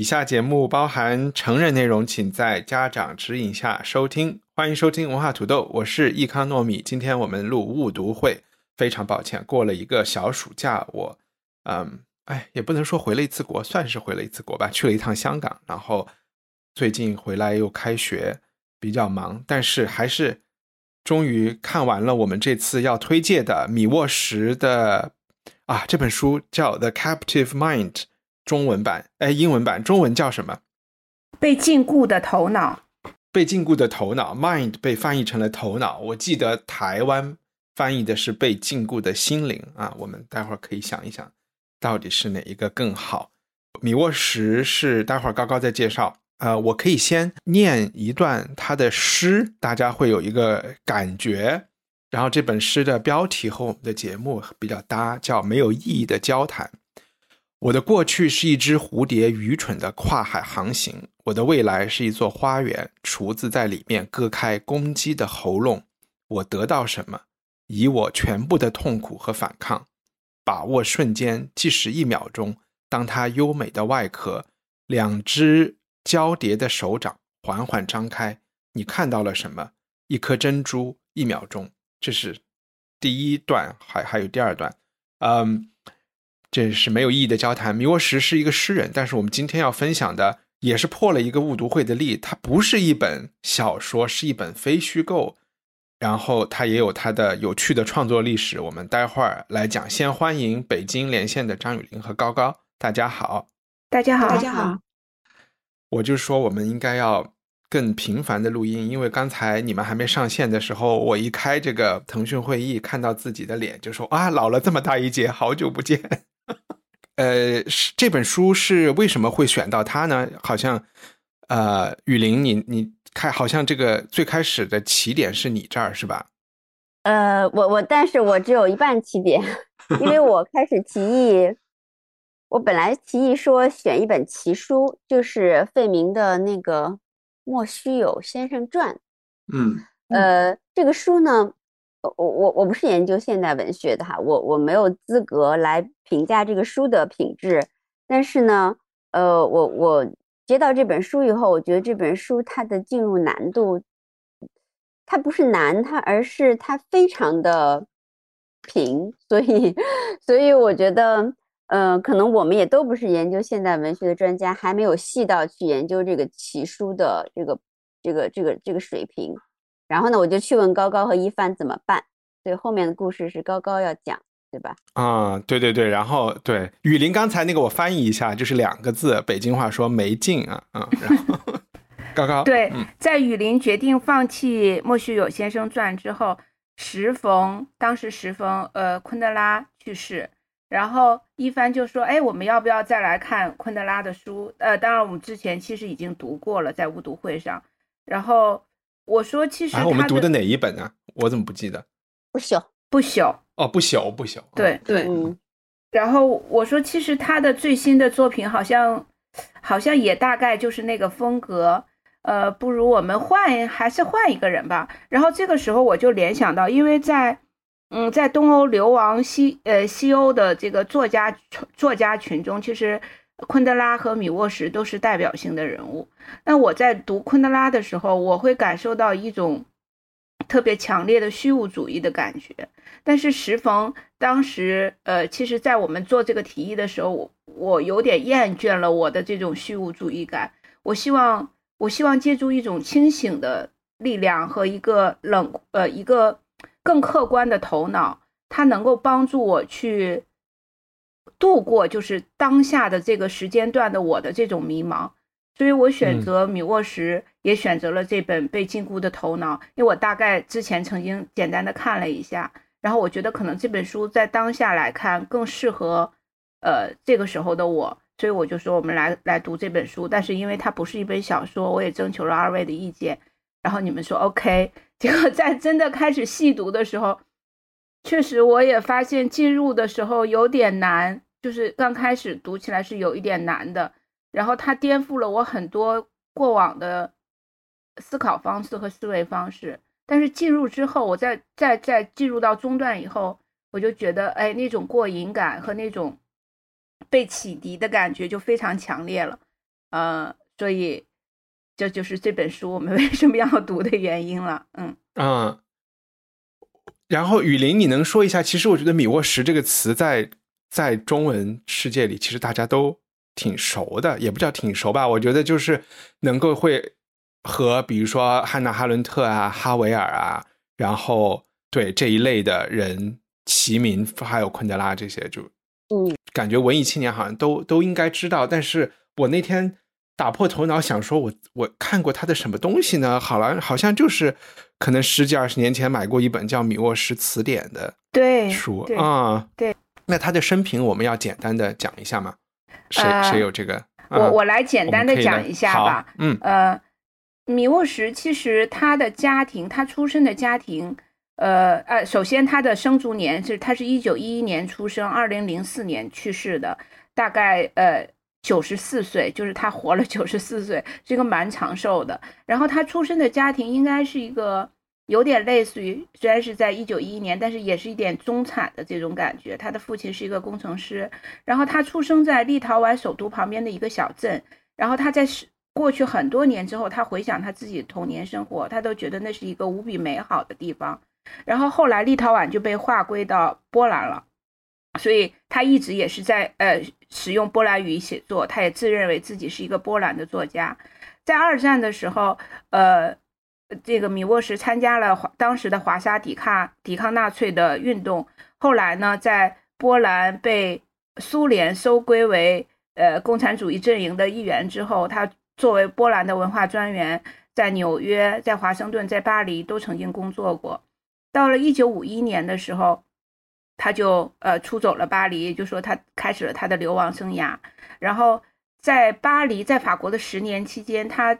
以下节目包含成人内容，请在家长指引下收听。欢迎收听文化土豆，我是易康糯米。今天我们录误读会，非常抱歉，过了一个小暑假，我，嗯，哎，也不能说回了一次国，算是回了一次国吧，去了一趟香港，然后最近回来又开学，比较忙，但是还是终于看完了我们这次要推荐的米沃什的啊这本书，叫《The Captive Mind》中文版，哎，英文版中文叫什么？被禁锢的头脑，被禁锢的头脑，mind 被翻译成了头脑。我记得台湾翻译的是被禁锢的心灵啊。我们待会儿可以想一想，到底是哪一个更好？米沃什是待会儿高高再介绍。呃，我可以先念一段他的诗，大家会有一个感觉。然后这本诗的标题和我们的节目比较搭，叫《没有意义的交谈》。我的过去是一只蝴蝶，愚蠢的跨海航行；我的未来是一座花园，厨子在里面割开公鸡的喉咙。我得到什么？以我全部的痛苦和反抗，把握瞬间，即使一秒钟。当它优美的外壳，两只。交叠的手掌缓缓张开，你看到了什么？一颗珍珠。一秒钟，这是第一段，还还有第二段。嗯，这是没有意义的交谈。米沃什是一个诗人，但是我们今天要分享的也是破了一个误读会的例。它不是一本小说，是一本非虚构。然后它也有它的有趣的创作历史。我们待会儿来讲。先欢迎北京连线的张雨林和高高，大家好，大家好，大家好。我就说，我们应该要更频繁的录音，因为刚才你们还没上线的时候，我一开这个腾讯会议，看到自己的脸，就说啊，老了这么大一截，好久不见。呃，这本书是为什么会选到它呢？好像，呃，雨林，你你看，好像这个最开始的起点是你这儿是吧？呃，我我，但是我只有一半起点，因为我 开始提议。我本来提议说选一本奇书，就是费明的那个《莫须有先生传》。嗯，呃，这个书呢，我我我不是研究现代文学的哈，我我没有资格来评价这个书的品质。但是呢，呃，我我接到这本书以后，我觉得这本书它的进入难度，它不是难，它而是它非常的平，所以 所以我觉得。嗯，可能我们也都不是研究现代文学的专家，还没有细到去研究这个奇书的这个这个这个这个水平。然后呢，我就去问高高和一帆怎么办。所以后面的故事是高高要讲，对吧？啊，对对对。然后对雨林刚才那个我翻译一下，就是两个字，北京话说没劲啊啊。然后高高对，在雨林决定放弃莫须有先生传之后，时逢当时时逢呃昆德拉去世。然后一帆就说：“哎，我们要不要再来看昆德拉的书？呃，当然我们之前其实已经读过了，在误读会上。然后我说，其实我们读的哪一本呢？我怎么不记得？不朽，不朽。哦，不朽，不朽。对对。嗯。然后我说，其实他的最新的作品好像，好像也大概就是那个风格。呃，不如我们换，还是换一个人吧。然后这个时候我就联想到，因为在。嗯，在东欧流亡西呃西欧的这个作家作家群中，其实昆德拉和米沃什都是代表性的人物。那我在读昆德拉的时候，我会感受到一种特别强烈的虚无主义的感觉。但是时逢当时，呃，其实，在我们做这个提议的时候，我我有点厌倦了我的这种虚无主义感。我希望，我希望借助一种清醒的力量和一个冷呃一个。更客观的头脑，它能够帮助我去度过就是当下的这个时间段的我的这种迷茫，所以我选择米沃什，也选择了这本《被禁锢的头脑》，因为我大概之前曾经简单的看了一下，然后我觉得可能这本书在当下来看更适合呃这个时候的我，所以我就说我们来来读这本书。但是因为它不是一本小说，我也征求了二位的意见，然后你们说 OK。结果在真的开始细读的时候，确实我也发现进入的时候有点难，就是刚开始读起来是有一点难的。然后它颠覆了我很多过往的思考方式和思维方式。但是进入之后，我在在在进入到中段以后，我就觉得，哎，那种过瘾感和那种被启迪的感觉就非常强烈了，呃，所以这就是这本书我们 为什么要读的原因了，嗯嗯。然后雨林，你能说一下？其实我觉得“米沃什”这个词在在中文世界里，其实大家都挺熟的，也不叫挺熟吧。我觉得就是能够会。和比如说汉娜·哈伦特啊、哈维尔啊，然后对这一类的人齐名，还有昆德拉这些，就嗯，感觉文艺青年好像都都应该知道。但是我那天打破头脑想说，我我看过他的什么东西呢？好了，好像就是可能十几二十年前买过一本叫《米沃什词典》的对书啊。对，那他的生平我们要简单的讲一下吗？谁谁有这个？我我来简单的讲一下吧。嗯呃。米沃什其实他的家庭，他出生的家庭，呃呃，首先他的生卒年是，他是一九一一年出生，二零零四年去世的，大概呃九十四岁，就是他活了九十四岁，是一个蛮长寿的。然后他出生的家庭应该是一个有点类似于，虽然是在一九一一年，但是也是一点中产的这种感觉。他的父亲是一个工程师，然后他出生在立陶宛首都旁边的一个小镇，然后他在。过去很多年之后，他回想他自己童年生活，他都觉得那是一个无比美好的地方。然后后来立陶宛就被划归到波兰了，所以他一直也是在呃使用波兰语写作。他也自认为自己是一个波兰的作家。在二战的时候，呃，这个米沃什参加了当时的华沙抵抗抵抗纳粹的运动。后来呢，在波兰被苏联收归为呃共产主义阵营的一员之后，他。作为波兰的文化专员，在纽约、在华盛顿、在巴黎都曾经工作过。到了一九五一年的时候，他就呃出走了巴黎，就说他开始了他的流亡生涯。然后在巴黎，在法国的十年期间，他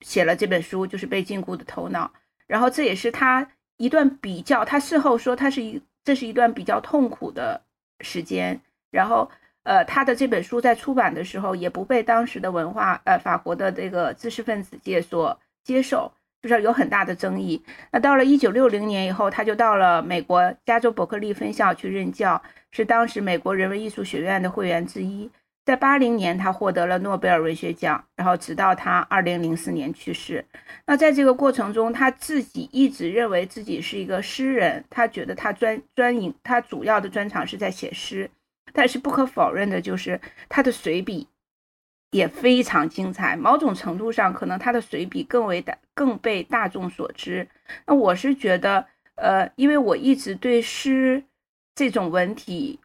写了这本书，就是《被禁锢的头脑》。然后这也是他一段比较，他事后说他是一这是一段比较痛苦的时间。然后。呃，他的这本书在出版的时候也不被当时的文化，呃，法国的这个知识分子界所接受，就是有很大的争议。那到了一九六零年以后，他就到了美国加州伯克利分校去任教，是当时美国人文艺术学院的会员之一。在八零年，他获得了诺贝尔文学奖，然后直到他二零零四年去世。那在这个过程中，他自己一直认为自己是一个诗人，他觉得他专专营，他主要的专长是在写诗。但是不可否认的就是他的随笔也非常精彩，某种程度上可能他的随笔更为大更被大众所知。那我是觉得，呃，因为我一直对诗这种文体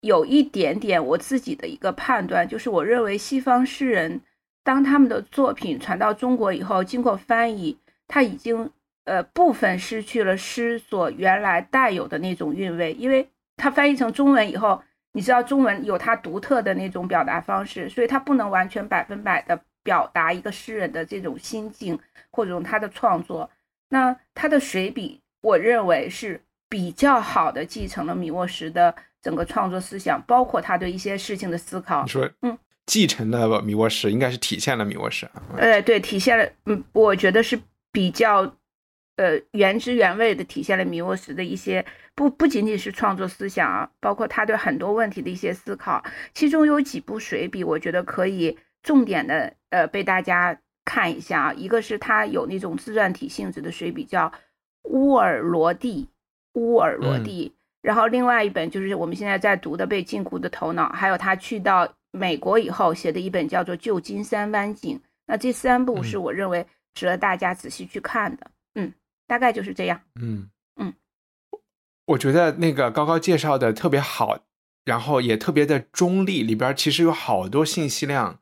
有一点点我自己的一个判断，就是我认为西方诗人当他们的作品传到中国以后，经过翻译，他已经呃部分失去了诗所原来带有的那种韵味，因为他翻译成中文以后。你知道中文有它独特的那种表达方式，所以它不能完全百分百的表达一个诗人的这种心境或者他的创作。那他的随笔，我认为是比较好的继承了米沃什的整个创作思想，包括他对一些事情的思考。你说，嗯，继承了米沃什，应该是体现了米沃什。呃，对，体现了，嗯，我觉得是比较。呃，原汁原味的体现了米沃什的一些不不仅仅是创作思想啊，包括他对很多问题的一些思考。其中有几部水笔，我觉得可以重点的呃被大家看一下啊。一个是他有那种自传体性质的水笔，叫《乌尔罗蒂》，乌尔罗蒂。然后另外一本就是我们现在在读的《被禁锢的头脑》，还有他去到美国以后写的一本叫做《旧金山湾景》。那这三部是我认为值得大家仔细去看的。嗯。大概就是这样。嗯嗯，我觉得那个高高介绍的特别好，然后也特别的中立，里边其实有好多信息量。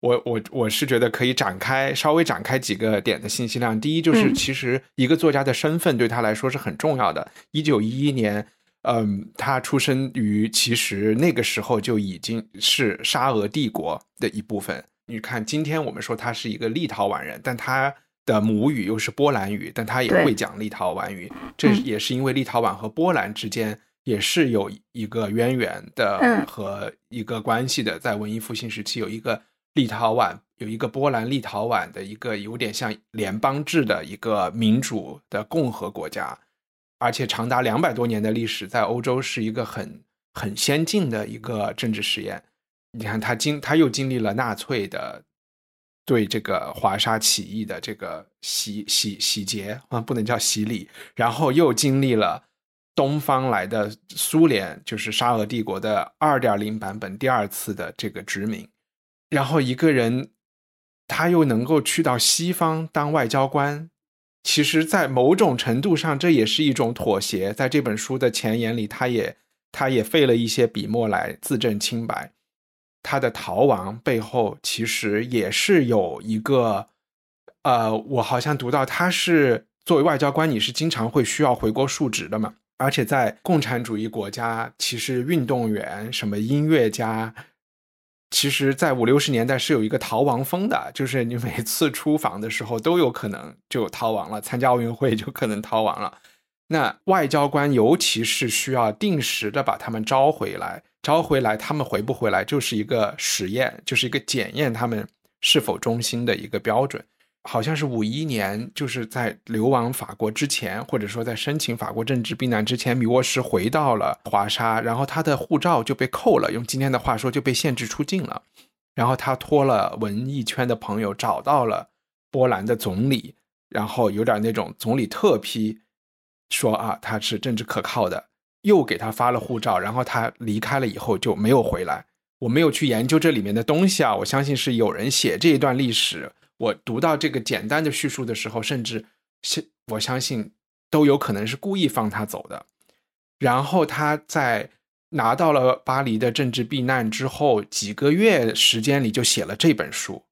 我我我是觉得可以展开稍微展开几个点的信息量。第一就是，其实一个作家的身份对他来说是很重要的。一九一一年，嗯，他出生于其实那个时候就已经是沙俄帝国的一部分。你看，今天我们说他是一个立陶宛人，但他的母语又是波兰语，但他也会讲立陶宛语。这也是因为立陶宛和波兰之间也是有一个渊源的和一个关系的。在文艺复兴时期，有一个立陶宛，有一个波兰立陶宛的一个有点像联邦制的一个民主的共和国家。而且长达两百多年的历史，在欧洲是一个很很先进的一个政治实验。你看，他经他又经历了纳粹的对这个华沙起义的这个洗洗洗劫啊，不能叫洗礼，然后又经历了东方来的苏联，就是沙俄帝国的二点零版本第二次的这个殖民，然后一个人他又能够去到西方当外交官。其实，在某种程度上，这也是一种妥协。在这本书的前言里，他也他也费了一些笔墨来自证清白。他的逃亡背后，其实也是有一个，呃，我好像读到他是作为外交官，你是经常会需要回国述职的嘛。而且在共产主义国家，其实运动员、什么音乐家。其实，在五六十年代是有一个逃亡风的，就是你每次出访的时候都有可能就逃亡了，参加奥运会就可能逃亡了。那外交官尤其是需要定时的把他们招回来，招回来他们回不回来就是一个实验，就是一个检验他们是否忠心的一个标准。好像是五一年，就是在流亡法国之前，或者说在申请法国政治避难之前，米沃什回到了华沙，然后他的护照就被扣了，用今天的话说就被限制出境了。然后他托了文艺圈的朋友找到了波兰的总理，然后有点那种总理特批，说啊他是政治可靠的，又给他发了护照，然后他离开了以后就没有回来。我没有去研究这里面的东西啊，我相信是有人写这一段历史。我读到这个简单的叙述的时候，甚至相我相信都有可能是故意放他走的。然后他在拿到了巴黎的政治避难之后，几个月时间里就写了这本书。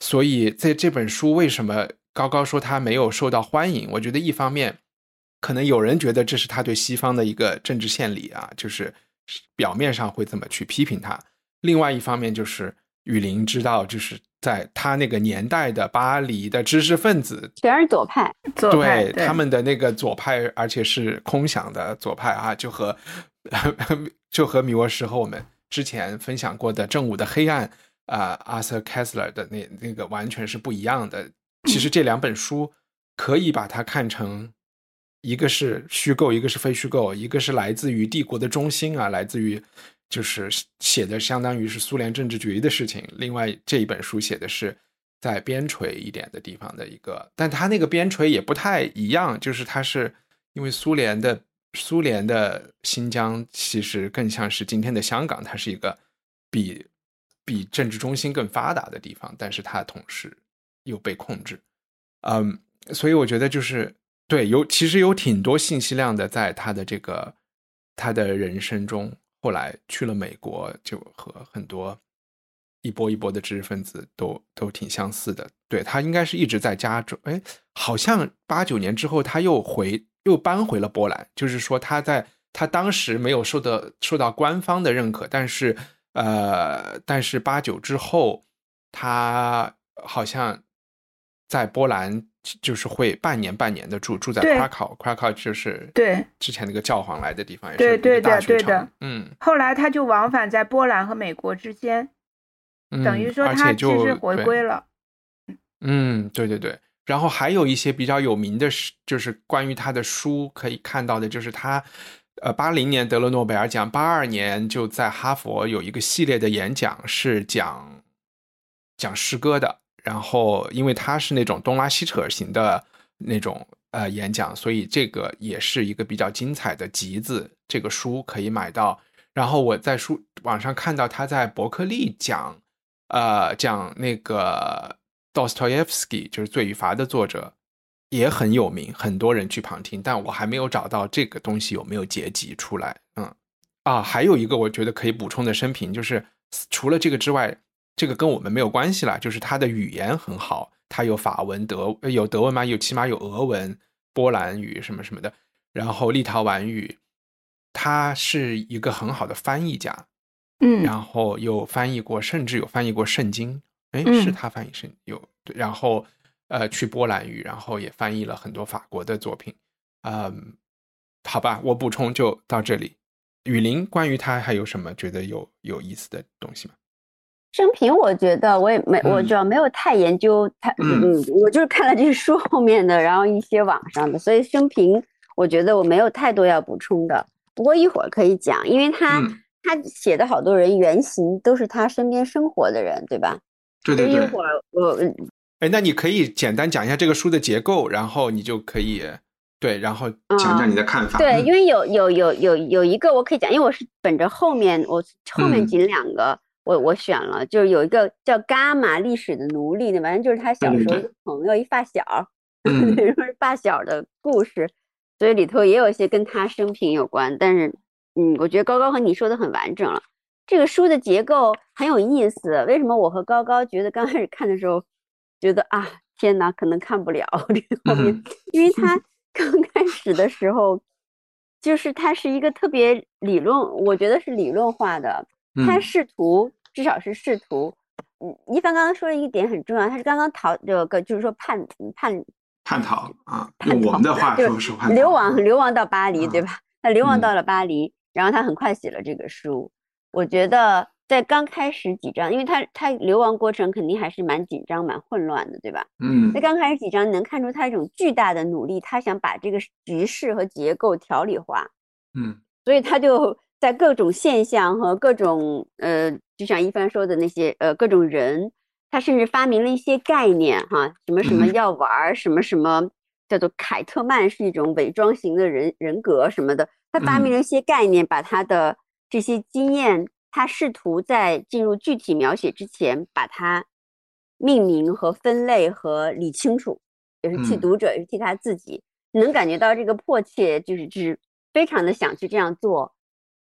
所以在这本书为什么高高说他没有受到欢迎？我觉得一方面可能有人觉得这是他对西方的一个政治献礼啊，就是表面上会这么去批评他。另外一方面就是雨林知道就是。在他那个年代的巴黎的知识分子全是左派，对他们的那个左派，而且是空想的左派啊，就和 就和米沃什和我们之前分享过的《正午的黑暗》啊，Arthur Kessler 的那那个完全是不一样的。其实这两本书可以把它看成一个是虚构，一个是非虚构，一个是来自于帝国的中心啊，来自于。就是写的相当于是苏联政治局的事情。另外这一本书写的是在边陲一点的地方的一个，但他那个边陲也不太一样。就是他是因为苏联的苏联的新疆其实更像是今天的香港，它是一个比比政治中心更发达的地方，但是它同时又被控制。嗯，所以我觉得就是对有其实有挺多信息量的在他的这个他的人生中。后来去了美国，就和很多一波一波的知识分子都都挺相似的。对他应该是一直在加州，哎，好像八九年之后他又回又搬回了波兰。就是说他在他当时没有受到受到官方的认可，但是呃，但是八九之后他好像在波兰。就是会半年半年的住住在 Krakow，Krakow 就是对之前那个教皇来的地方，也是对的对的，嗯。后来他就往返在波兰和美国之间，等于说他其实回归了。嗯，对对对。然后还有一些比较有名的，就是关于他的书可以看到的，就是他呃八零年得了诺贝尔奖，八二年就在哈佛有一个系列的演讲，是讲讲诗歌的。然后，因为他是那种东拉西扯型的那种呃演讲，所以这个也是一个比较精彩的集子。这个书可以买到。然后我在书网上看到他在伯克利讲，呃，讲那个 Dostoevsky，就是《罪与罚》的作者，也很有名，很多人去旁听。但我还没有找到这个东西有没有结集出来。嗯，啊，还有一个我觉得可以补充的生平，就是除了这个之外。这个跟我们没有关系了，就是他的语言很好，他有法文、德有德文吗？有起码有俄文、波兰语什么什么的，然后立陶宛语，他是一个很好的翻译家，嗯，然后有翻译过，甚至有翻译过圣经。哎，嗯是他翻译圣有，然后呃去波兰语，然后也翻译了很多法国的作品。嗯，好吧，我补充就到这里。雨林，关于他还有什么觉得有有意思的东西吗？生平，我觉得我也没，我嗯主要没有太研究他，嗯嗯，我就是看了这个书后面的，然后一些网上的，所以生平我觉得我没有太多要补充的。不过一会儿可以讲，因为他、嗯他写的好多人原型都是他身边生活的人，对吧？对对对一会儿我哎，那你可以简单讲一下这个书的结构，然后你就可以对，然后讲讲你的看法。对，嗯因为有有有有有一个我可以讲，因为我是本着后面我后面嗯仅两个我我选了，就是有一个叫伽马历史的奴隶那，反正就是他小时候一个朋友一发小，嗯。说是发小的故事，所以里头也有一些跟他生平有关，但是嗯，我觉得高高和你说的很完整了。这个书的结构很有意思，为什么我和高高觉得刚开始看的时候觉得啊天哪，可能看不了这个后面，嗯。因为他。刚开始的时候，就是它是一个特别理论，我觉得是理论化的，他嗯。试图至少是试图，嗯，一帆刚刚说的一点很重要，他是刚刚逃这个就是说叛叛叛逃啊，用我们的话说是叛逃流亡流亡到巴黎，对嗯吧？他流亡嗯到了巴黎，然后他很快写了这个书。我觉得在刚开始几章，因为他他流亡过程肯定还是蛮紧张、蛮混乱的，对吧？嗯在刚开始几章，你能看出他一种巨大的努力，他想把这个局势和结构条理化。嗯所以他就在各种现象和各种呃，就像一帆说的那些呃各种人，他甚至发明了一些概念哈，什么什么嗯。药丸儿，什么什么叫做凯特曼是一种伪装型的人人格什么的，他发明嗯。了一些概念，把他的这些经验，他试图在进入具体描写之前，把它命名和分类和理清楚，也是替嗯。读者，也是替他自己。能感觉到这个迫切，就是就是非常的想去这样做，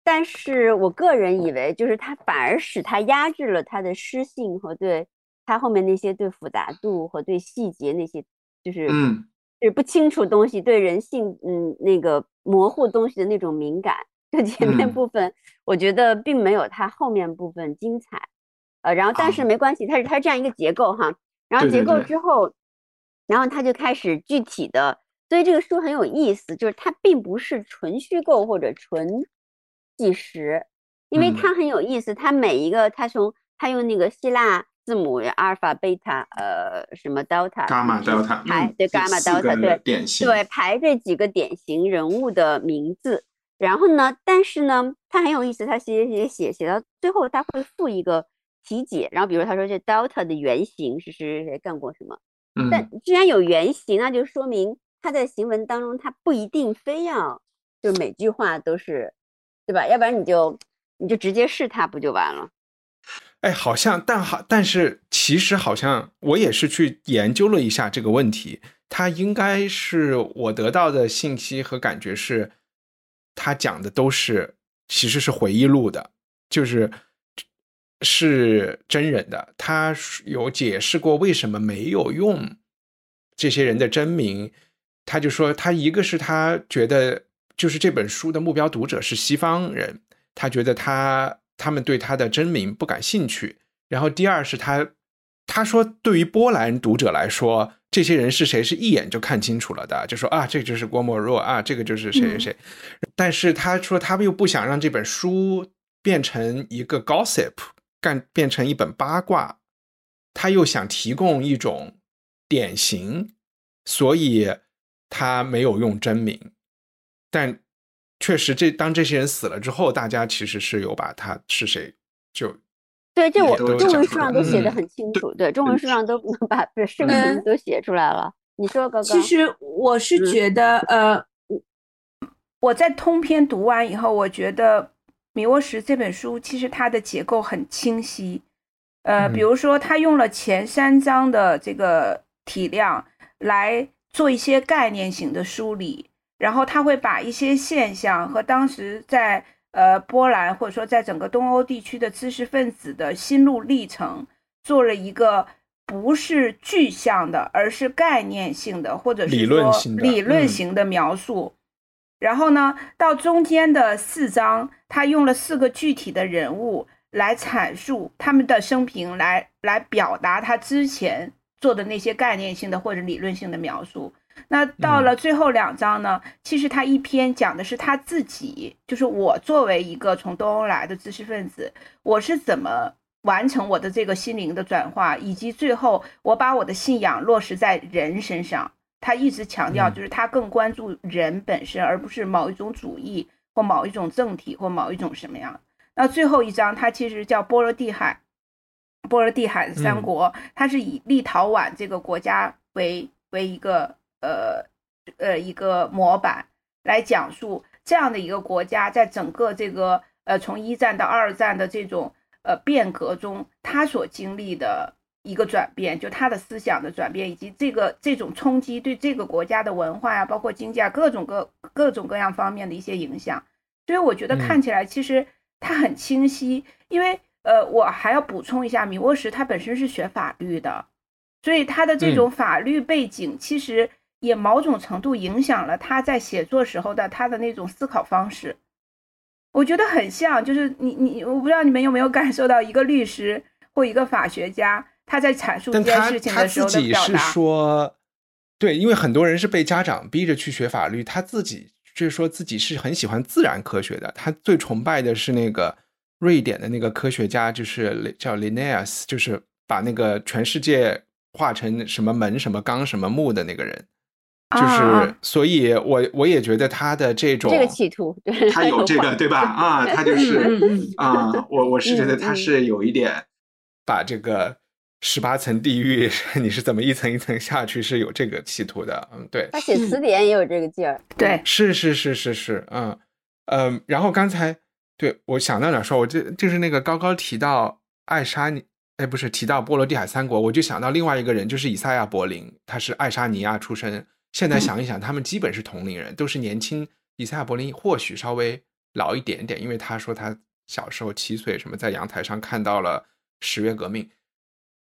但是我个人以为，就是他反而使他压制了他的诗性和对他后面那些对复杂度和对细节那些，就是嗯。就是不清楚东西对人性嗯那个模糊东西的那种敏感，就前面嗯。部分我觉得并没有他后面部分精彩，呃，然后但是啊没关系，它是它是这样一个结构哈，然后结构之后，然后他就开始具体的，所以这个书很有意思，就是它并不是纯虚构或者纯纪实，因为嗯它很有意思，它每一个它从它用那个希腊字母阿尔法、贝塔，呃，什么 delta，伽马 delta 排对伽马 delta 对典型对，排这几个典型人物的名字。然后呢，但是呢，他很有意思，他写写写写到最后，他会附一个题解。然后比如他说这 delta 的原型是谁谁谁干过什么。但嗯既然有原型，那就说明他在行文当中，他不一定非要就每句话都是，对吧？要不然你就你就直接是他不就完了？哎，好像，但好，但是其实好像我也是去研究了一下这个问题，他应该是我得到的信息和感觉是，他讲的都是其实是回忆录的，就是是真人的，他有解释过为什么没有用这些人的真名，他就说他一个是他觉得就是这本书的目标读者是西方人，他觉得他他们对他的真名不感兴趣。然后第二是他他说对于波兰读者来说，这些人是谁是一眼就看清楚了的，就说啊这就是郭沫若啊，这个就是谁谁谁。但是他说他又不想让这本书变成一个 gossip，干变成一本八卦，他又想提供一种典型，所以他没有用真名。但确实这，当这些人死了之后，大家其实是有把他是谁就对，这我中文书上都写的很清楚，对，中文书上都能把这生平嗯都写出来了。你说高高，其实我是嗯觉得，呃，我我在通篇读完以后，我觉得《米沃什》这本书其实它的结构很清晰。呃，比嗯如说他用了前三章的这个体量来做一些概念型的梳理，然后他会把一些现象和当时在呃波兰或者说在整个东欧地区的知识分子的心路历程做了一个不是具象的，而是概念性的，或者是理论说性的理论嗯型的描述。然后呢，到中间的四章，他用了四个具体的人物来阐述他们的生平，来来表达他之前做的那些概念性的或者理论性的描述。那到了最后两章呢，其实他一篇讲的是他自己，就是我作为一个从东欧来的知识分子，我是怎么完成我的这个心灵的转化，以及最后我把我的信仰落实在人身上。他一直强调，就是他更关注人本身，而不是某一种主义或某一种政体或某一种什么样。那最后一章，它其实叫波罗的海，波罗的海三国，它是以立陶宛这个国家为为一个呃呃一个模板来讲述这样的一个国家，在整个这个呃从一战到二战的这种呃变革中，他所经历的。一个转变，就他的思想的转变，以及这个这种冲击对这个国家的文化呀，包括经济啊，各种各各种各样方面的一些影响。所以我觉得看起来其实它很清晰。因为呃，我还要补充一下，米沃什他本身是学法律的，所以他的这种法律背景其实也某种程度影响了他在写作时候的他的那种思考方式。我觉得很像，就是你你，我不知道你们有没有感受到一个律师或一个法学家。他在阐述这件事情的时候的表达，说，对，因为很多人是被家长逼着去学法律，他自己就是说自己是很喜欢自然科学的。他最崇拜的是那个瑞典的那个科学家，就是叫 Linnaeus，就是把那个全世界画成什么门、什么钢、什么木的那个人。就是，所以我我也觉得他的这种这个企图，对他有这个对吧？啊，他就是啊，我我是觉得他是有一点把这个。十八层地狱，你是怎么一层一层下去？是有这个企图的，嗯，对。他写词典也有这个劲儿，对，是是是是是，嗯嗯。然后刚才对我想到哪说，我这就是那个高高提到爱沙尼，哎，不是提到波罗的海三国，我就想到另外一个人，就是以赛亚·柏林，他是爱沙尼亚出生。现在想一想，他们基本是同龄人，都是年轻。以赛亚·柏林或许稍微老一点点，因为他说他小时候七岁，什么在阳台上看到了十月革命。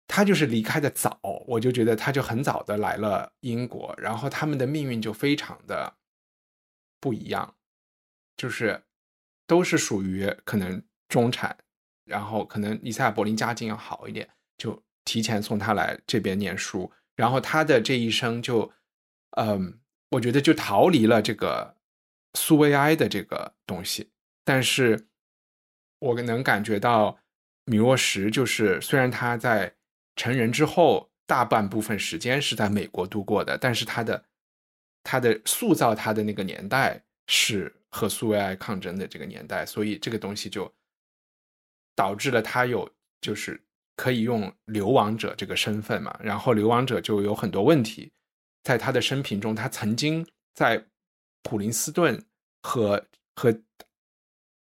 他就是离开的早，我就觉得他就很早的来了英国，然后他们的命运就非常的不一样，就是都是属于可能中产，然后可能伊赛亚柏林家境要好一点，就提前送他来这边念书，然后他的这一生就，嗯，我觉得就逃离了这个苏维埃的这个东西，但是我能感觉到米沃什就是虽然他在。成人之后，大半部分时间是在美国度过的，但是他的他的塑造他的那个年代是和苏维埃抗争的这个年代，所以这个东西就导致了他有就是可以用流亡者这个身份嘛，然后流亡者就有很多问题，在他的生平中，他曾经在普林斯顿和和。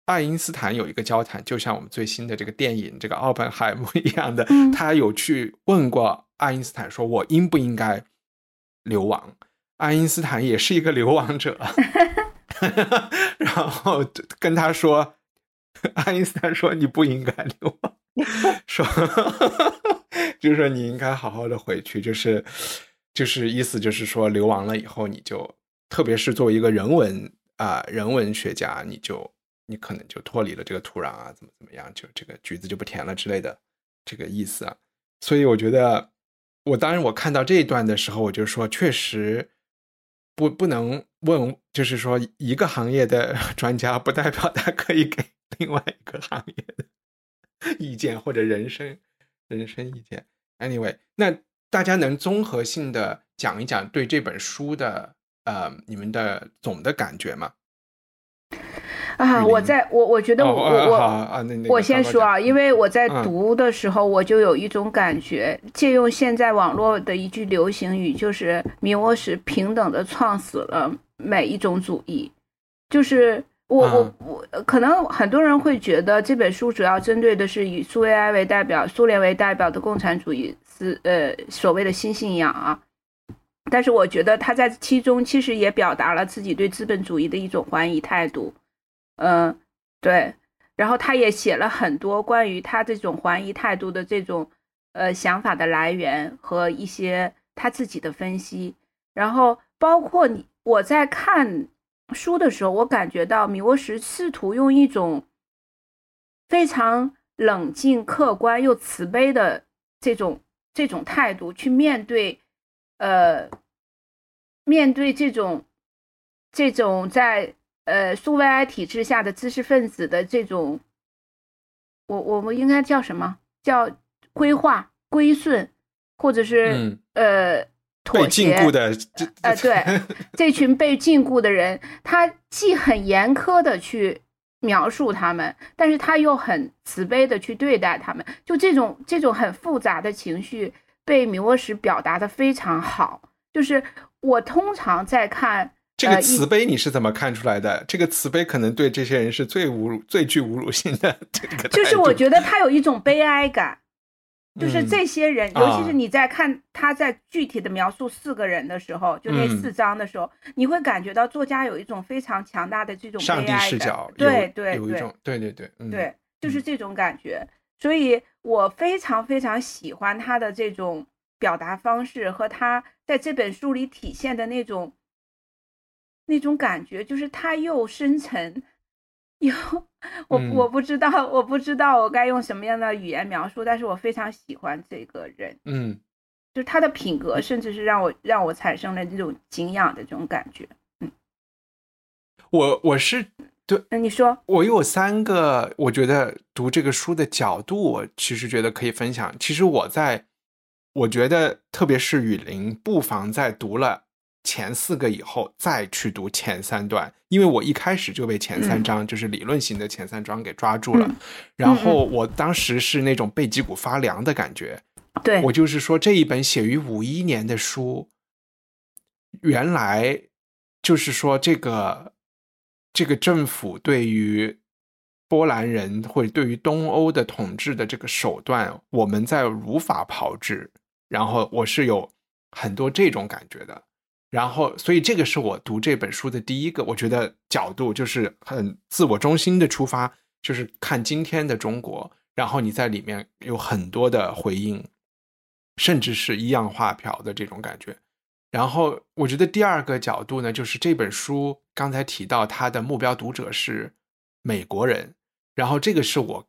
爱因斯坦有一个交谈，就像我们最新的这个电影《这个奥本海默》一样的，他有去问过爱因斯坦，说我应不应该流亡？爱因斯坦也是一个流亡者，然后跟他说，爱因斯坦说你不应该流亡，说 就是说你应该好好的回去，就是就是意思就是说流亡了以后，你就特别是作为一个人文啊人文学家，你就。你可能就脱离了这个土壤啊，怎么怎么样，就这个橘子就不甜了之类的这个意思啊。所以我觉得，我当然我看到这一段的时候，我就说，确实不不能问，就是说一个行业的 专家不代表他可以给 另外一个行业的 意见或者人生人生意见。Anyway，那大家能综合性的讲一讲对这本书的呃你们的总的感觉吗？啊，我在我我觉得我我我先说啊，因为我在读的时候，我就有一种感觉，借用现在网络的一句流行语，就是“米沃什平等的创死了每一种主义”。就是我我我，可能很多人会觉得这本书主要针对的是以苏维埃为代表、苏联为代表的共产主义是呃所谓的新信仰啊，但是我觉得他在其中其实也表达了自己对资本主义的一种怀疑态度。嗯，对，然后他也写了很多关于他这种怀疑态度的这种呃想法的来源和一些他自己的分析，然后包括你我在看书的时候，我感觉到米沃什试图用一种非常冷静、客观又慈悲的这种这种态度去面对，呃，面对这种这种在呃苏维埃体制下的知识分子的这种，我我们应该叫什么叫规划、归顺，或者是呃。被禁锢的，呃，对，这群被禁锢的人，他既很严苛的去描述他们，但是他又很慈悲的去对待他们，就这种这种很复杂的情绪被米沃什表达的非常好。就是我通常在看这个慈悲，你是怎么看出来的？这个慈悲可能对这些人是最侮辱、最具侮辱性的 这个。就是我觉得他有一种悲哀感。就是这些人，尤其是你在看他在具体的描述四个人的时候，就那四章的时候，你会感觉到作家有一种非常强大的这种上帝视角，对对有一种对对对对，就是这种感觉。所以我非常非常喜欢他的这种表达方式和他在这本书里体现的那种那种感觉，就是他又深沉。有我我不知道我不知道我该用什么样的语言描述，但是我非常喜欢这个人，嗯，就是他的品格，甚至是让我让我产生了这种敬仰的这种感觉，嗯，我我是对，那你说，我有三个，我觉得读这个书的角度，我其实觉得可以分享。其实我在，我觉得特别是雨林，不妨在读了。前四个以后再去读前三段，因为我一开始就被前三章就是理论型的前三章给抓住了，然后我当时是那种背脊骨发凉的感觉。对我就是说这一本写于五一年的书，原来就是说这个这个政府对于波兰人或者对于东欧的统治的这个手段，我们在如法炮制。然后我是有很多这种感觉的。然后，所以这个是我读这本书的第一个，我觉得角度就是很自我中心的出发，就是看今天的中国，然后你在里面有很多的回应，甚至是一样画瓢的这种感觉。然后，我觉得第二个角度呢，就是这本书刚才提到它的目标读者是美国人，然后这个是我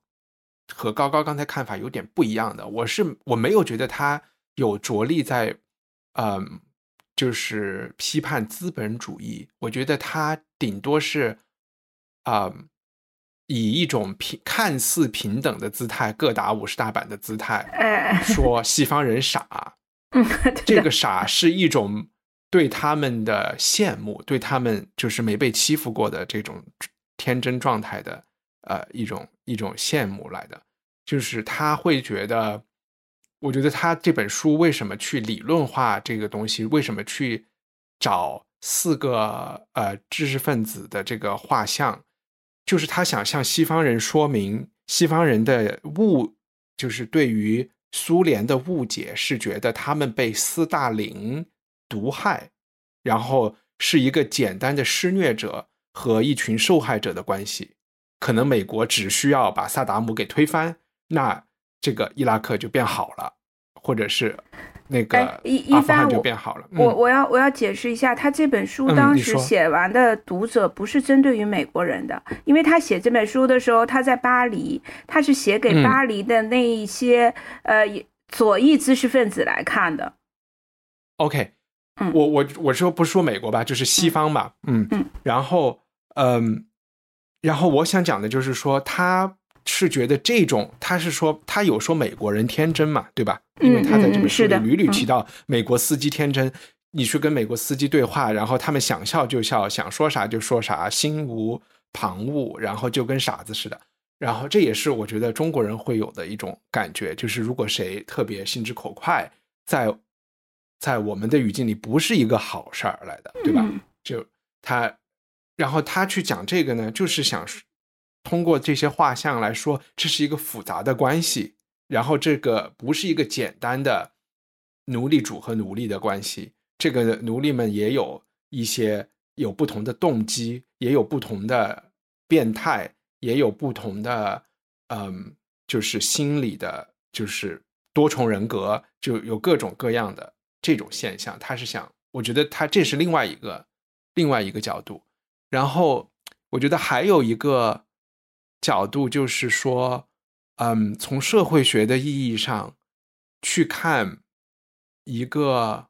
和高高刚才看法有点不一样的，我是我没有觉得他有着力在，嗯。就是批判资本主义，我觉得他顶多是，啊，以一种平看似平等的姿态，各打五十大板的姿态，说西方人傻。这个傻是一种对他们的羡慕，对他们就是没被欺负过的这种天真状态的，呃，一种一种羡慕来的，就是他会觉得。我觉得他这本书为什么去理论化这个东西？为什么去找四个呃知识分子的这个画像？就是他想向西方人说明，西方人的误，就是对于苏联的误解是觉得他们被斯大林毒害，然后是一个简单的施虐者和一群受害者的关系。可能美国只需要把萨达姆给推翻，那。这个伊拉克就变好了，或者是那个阿富汗就变好了。我我要我要解释一下，他这本书当时写完的读者不是针对于美国人的，因为他写这本书的时候他在巴黎，他是写给巴黎的那一些呃左翼知识分子来看的。OK，嗯，我我我说不说美国吧，就是西方吧，嗯嗯，然后嗯，然后我想讲的就是说他。是觉得这种，他是说他有说美国人天真嘛，对吧？因为他在这本书里屡屡提到美国司机天真。你去跟美国司机对话，然后他们想笑就笑，想说啥就说啥，心无旁骛，然后就跟傻子似的。然后这也是我觉得中国人会有的一种感觉，就是如果谁特别心直口快，在在我们的语境里不是一个好事儿来的，对吧？就他，然后他去讲这个呢，就是想。通过这些画像来说，这是一个复杂的关系。然后，这个不是一个简单的奴隶主和奴隶的关系。这个奴隶们也有一些有不同的动机，也有不同的变态，也有不同的嗯，就是心理的，就是多重人格，就有各种各样的这种现象。他是想，我觉得他这是另外一个另外一个角度。然后我觉得还有一个角度就是说，嗯，从社会学的意义上去看一个，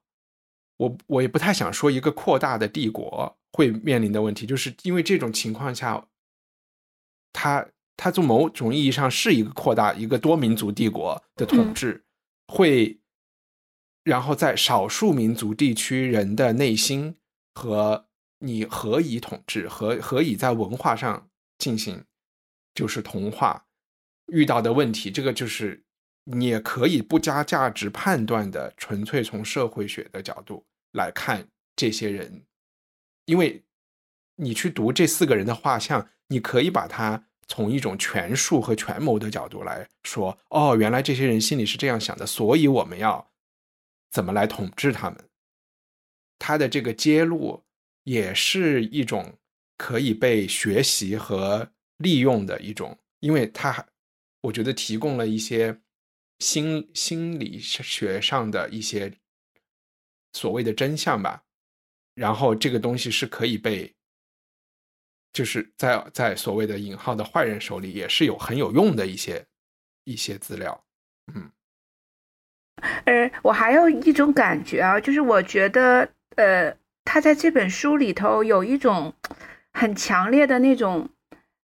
我我也不太想说一个扩大的帝国会面临的问题，就是因为这种情况下，它它从某种意义上是一个扩大一个多民族帝国的统治，会然后在少数民族地区人的内心和。你何以统治？何何以在文化上进行就是童话？遇到的问题，这个就是你也可以不加价值判断的，纯粹从社会学的角度来看这些人，因为你去读这四个人的画像，你可以把它从一种权术和权谋的角度来说，哦，原来这些人心里是这样想的，所以我们要怎么来统治他们？他的这个揭露。也是一种可以被学习和利用的一种，因为它，我觉得提供了一些心心理学上的一些所谓的真相吧。然后这个东西是可以被，就是在在所谓的引号的坏人手里也是有很有用的一些一些资料。嗯，呃，我还有一种感觉啊，就是我觉得呃。他在这本书里头有一种很强烈的那种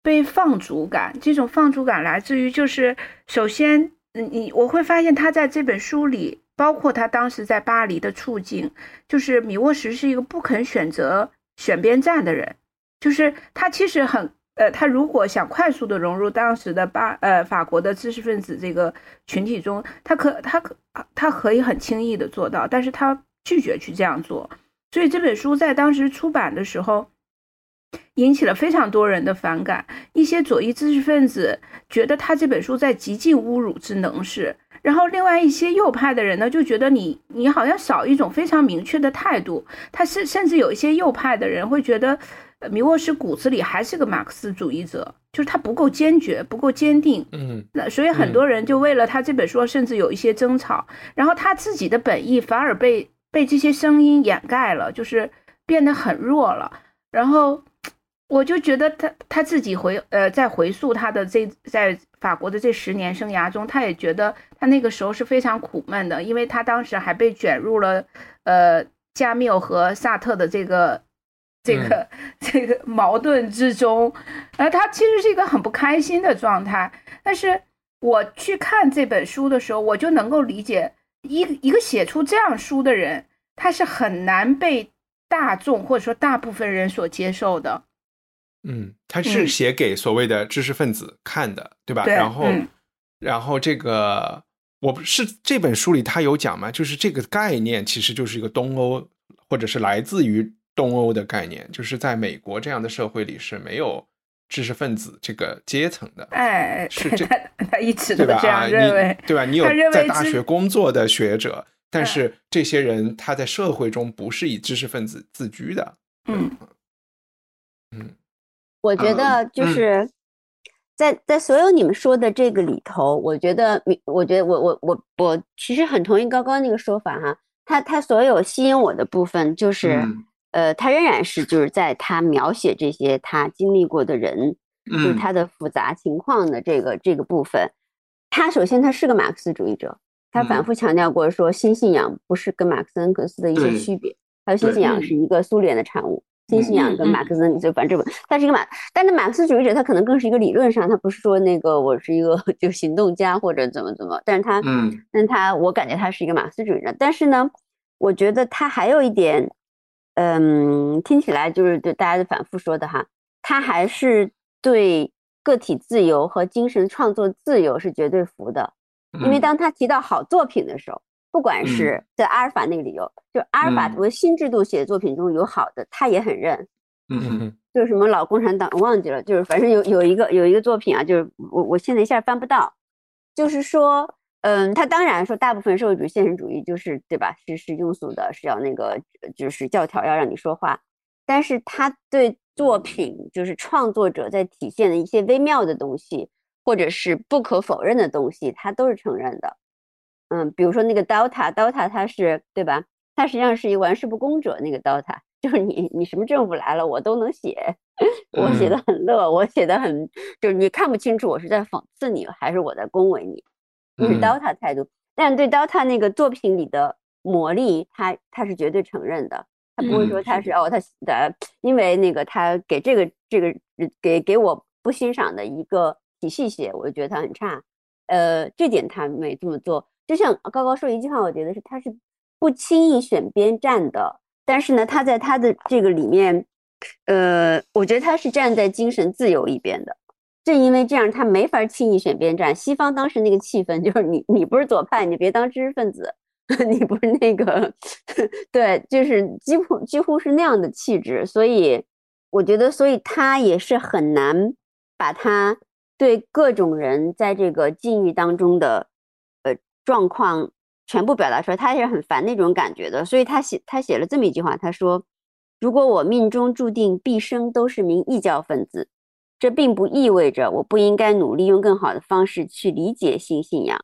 被放逐感，这种放逐感来自于就是首先，嗯你我会发现他在这本书里，包括他当时在巴黎的处境，就是米沃什是一个不肯选择选边站的人，就是他其实很呃，他如果想快速的融入当时的巴呃法国的知识分子这个群体中，他可他可他可以很轻易的做到，但是他拒绝去这样做。所以这本书在当时出版的时候，引起了非常多人的反感。一些左翼知识分子觉得他这本书在极尽侮辱之能事，然后另外一些右派的人呢，就觉得你你好像少一种非常明确的态度。他甚甚至有一些右派的人会觉得，米沃什骨子里还是个马克思主义者，就是他不够坚决，不够坚定。嗯，那所以很多人就为了他这本书，甚至有一些争吵。然后他自己的本意反而被。被这些声音掩盖了，就是变得很弱了。然后我就觉得他他自己回呃在回溯他的这在法国的这十年生涯中，他也觉得他那个时候是非常苦闷的，因为他当时还被卷入了呃加缪和萨特的这个这个这个矛盾之中，而他其实是一个很不开心的状态。但是我去看这本书的时候，我就能够理解。一一个写出这样书的人，他是很难被大众或者说大部分人所接受的。嗯，他是写给所谓的知识分子看的，对吧？对。然后，然后这个，我不是这本书里他有讲吗？就是这个概念其实就是一个东欧或者是来自于东欧的概念，就是在美国这样的社会里是没有。知识分子这个阶层的，哎，是这 他一直都这样认为，对吧？你有在大学工作的学者，但是这些人他在社会中不是以知识分子自居的。嗯嗯，我觉得就是在在所有你们说的这个里头，我觉得，我觉得我我我我其实很同意高高那个说法哈。他他所有吸引我的部分就是。呃，他仍然是就是在他描写这些他经历过的人，就是他的复杂情况的这个这个部分。他首先他是个马克思主义者，他反复强调过说新信仰不是跟马克思恩格斯的一些区别，还有新信仰是一个苏联的产物。新信仰跟马克思就反正这个，他是一个马，但是马克思主义者他可能更是一个理论上，他不是说那个我是一个 就行动家或者怎么怎么，但是他，嗯，但他我感觉他是一个马克思主义者，但是呢，我觉得他还有一点。嗯，听起来就是对大家反复说的哈，他还是对个体自由和精神创作自由是绝对服的，因为当他提到好作品的时候，不管是在阿尔法那个理由，就阿尔法为新制度写的作品中有好的，他也很认。嗯嗯，就是什么老共产党我忘记了，就是反正有有一个有一个作品啊，就是我我现在一下翻不到，就是说。嗯，他当然说，大部分社会主义现实主义就是对吧？是是庸俗的，是要那个就是教条要让你说话。但是他对作品就是创作者在体现的一些微妙的东西，或者是不可否认的东西，他都是承认的。嗯，比如说那个 Delta，Delta 它是对吧？它实际上是一个玩世不恭者那个 Delta，就是你你什么政府来了，我都能写，我写的很乐，我写的很，就是你看不清楚我是在讽刺你还是我在恭维你，就是 Dota 态度。但对 Dota 那个作品里的魔力，他他是绝对承认的，他不会说他是哦他的，因为那个他给这个这个给给我不欣赏的一个体系写，我就觉得他很差，呃，这点他没这么做。就像高高说一句话，我觉得是他是不轻易选边站的。但是呢，他在他的这个里面，呃，我觉得他是站在精神自由一边的。正因为这样，他没法轻易选边站。西方当时那个气氛就是你你不是左派，你别当知识分子；你不是那个，对，就是几乎几乎是那样的气质。所以我觉得，所以他也是很难把他对各种人在这个境遇当中的。状况全部表达出来，他也是很烦那种感觉的，所以他写他写了这么一句话，他说：“如果我命中注定毕生都是名异教分子，这并不意味着我不应该努力用更好的方式去理解新信仰，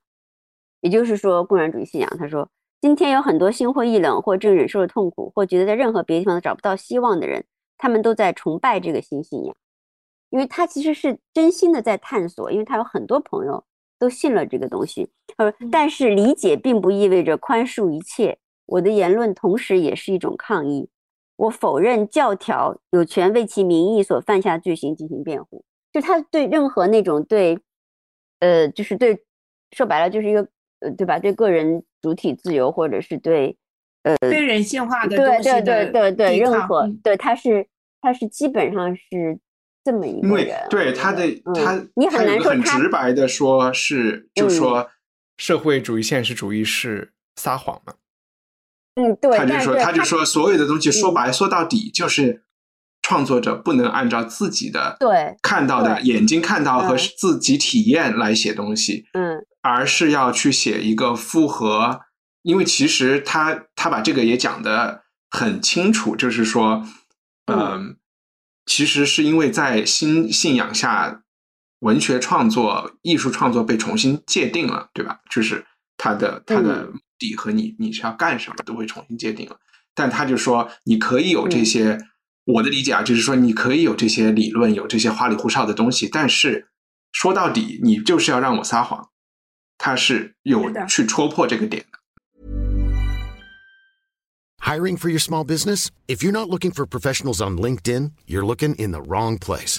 也就是说共产主义信仰。”他说：“今天有很多心灰意冷，或正忍受着痛苦，或觉得在任何别的地方都找不到希望的人，他们都在崇拜这个新信仰，因为他其实是真心的在探索，因为他有很多朋友。”都信了这个东西，呃，但是理解并不意味着宽恕一切。我的言论同时也是一种抗议。我否认教条有权为其名义所犯下罪行进行辩护。就他对任何那种对，呃，就是对，说白了就是一个，呃，对吧？对个人主体自由或者是对，呃，非人性化的对对对对对，任何对他是他是基本上是。这么一个人，对他的他，你很难说很直白的说，是就说社会主义现实主义是撒谎嘛？嗯，对，他就说他就说所有的东西说白说到底就是创作者不能按照自己的对看到的眼睛看到和自己体验来写东西，嗯，而是要去写一个复合，因为其实他他把这个也讲的很清楚，就是说，嗯。其实是因为在新信仰下，文学创作、艺术创作被重新界定了，对吧？就是它的它的目的和你你是要干什么都会重新界定了。但他就说，你可以有这些，我的理解啊，就是说你可以有这些理论，有这些花里胡哨的东西，但是说到底，你就是要让我撒谎，他是有去戳破这个点的。Hiring for your small business? If you're not looking for professionals on LinkedIn, you're looking in the wrong place.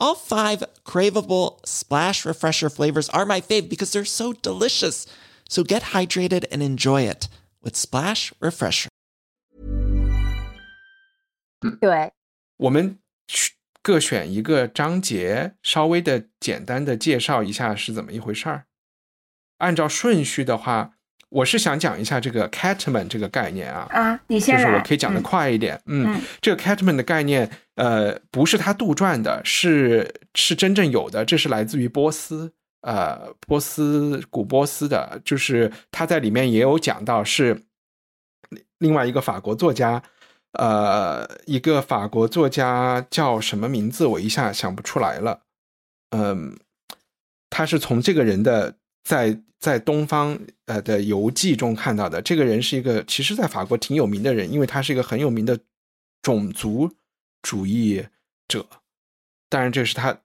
All five craveable splash refresher flavors are my fave because they're so delicious. So get hydrated and enjoy it with Splash Refresher. 对，我们各选一个章节，稍微的简单的介绍一下是怎么一回事儿。按照顺序的话， 我是想讲一下这个 Catman 这个概念啊啊，你先就是我可以讲的快一点，嗯，这个 Catman 的概念，呃，不是他杜撰的，是是真正有的，这是来自于波斯，呃，波斯古波斯的，就是他在里面也有讲到，是另外一个法国作家，呃，一个法国作家叫什么名字，我一下想不出来了，嗯，他是从这个人的。在在东方呃的游记中看到的这个人是一个，其实在法国挺有名的人，因为他是一个很有名的种族主义者。当然，这是他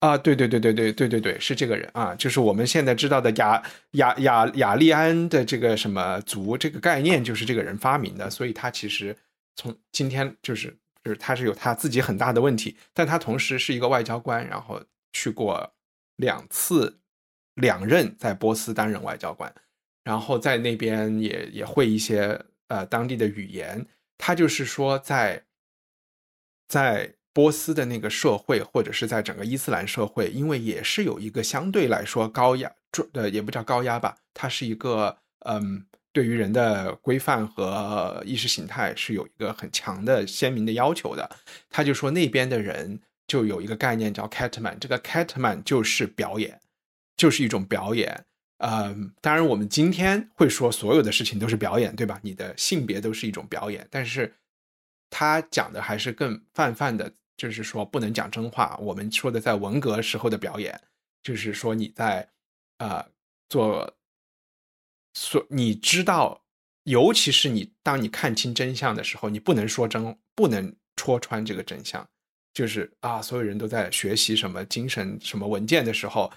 啊，对对对对对对对对，是这个人啊，就是我们现在知道的雅雅雅雅利安的这个什么族这个概念，就是这个人发明的。所以他其实从今天就是就是他是有他自己很大的问题，但他同时是一个外交官，然后去过两次。两任在波斯担任外交官，然后在那边也也会一些呃当地的语言。他就是说，在在波斯的那个社会，或者是在整个伊斯兰社会，因为也是有一个相对来说高压，呃，也不叫高压吧，它是一个嗯，对于人的规范和意识形态是有一个很强的鲜明的要求的。他就说那边的人就有一个概念叫 catman，这个 catman 就是表演，就是一种表演。嗯，当然我们今天会说所有的事情都是表演，对吧？你的性别都是一种表演，但是他讲的还是更泛泛的。就是说不能讲真话。我们说的在文革时候的表演，就是说你在啊做，所你知道，尤其是你当你看清真相的时候，你不能说真，不能戳穿这个真相。就是啊，所有人都在学习什么精神什么文件的时候，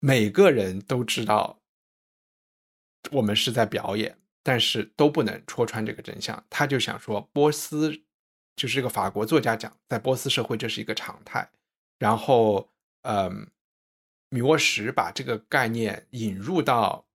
每个人都知道我们是在表演，但是都不能戳穿这个真相。他就想说波斯。就是这个法国作家讲，在波斯社会这是一个常态。然后，嗯，米沃什把这个概念引入到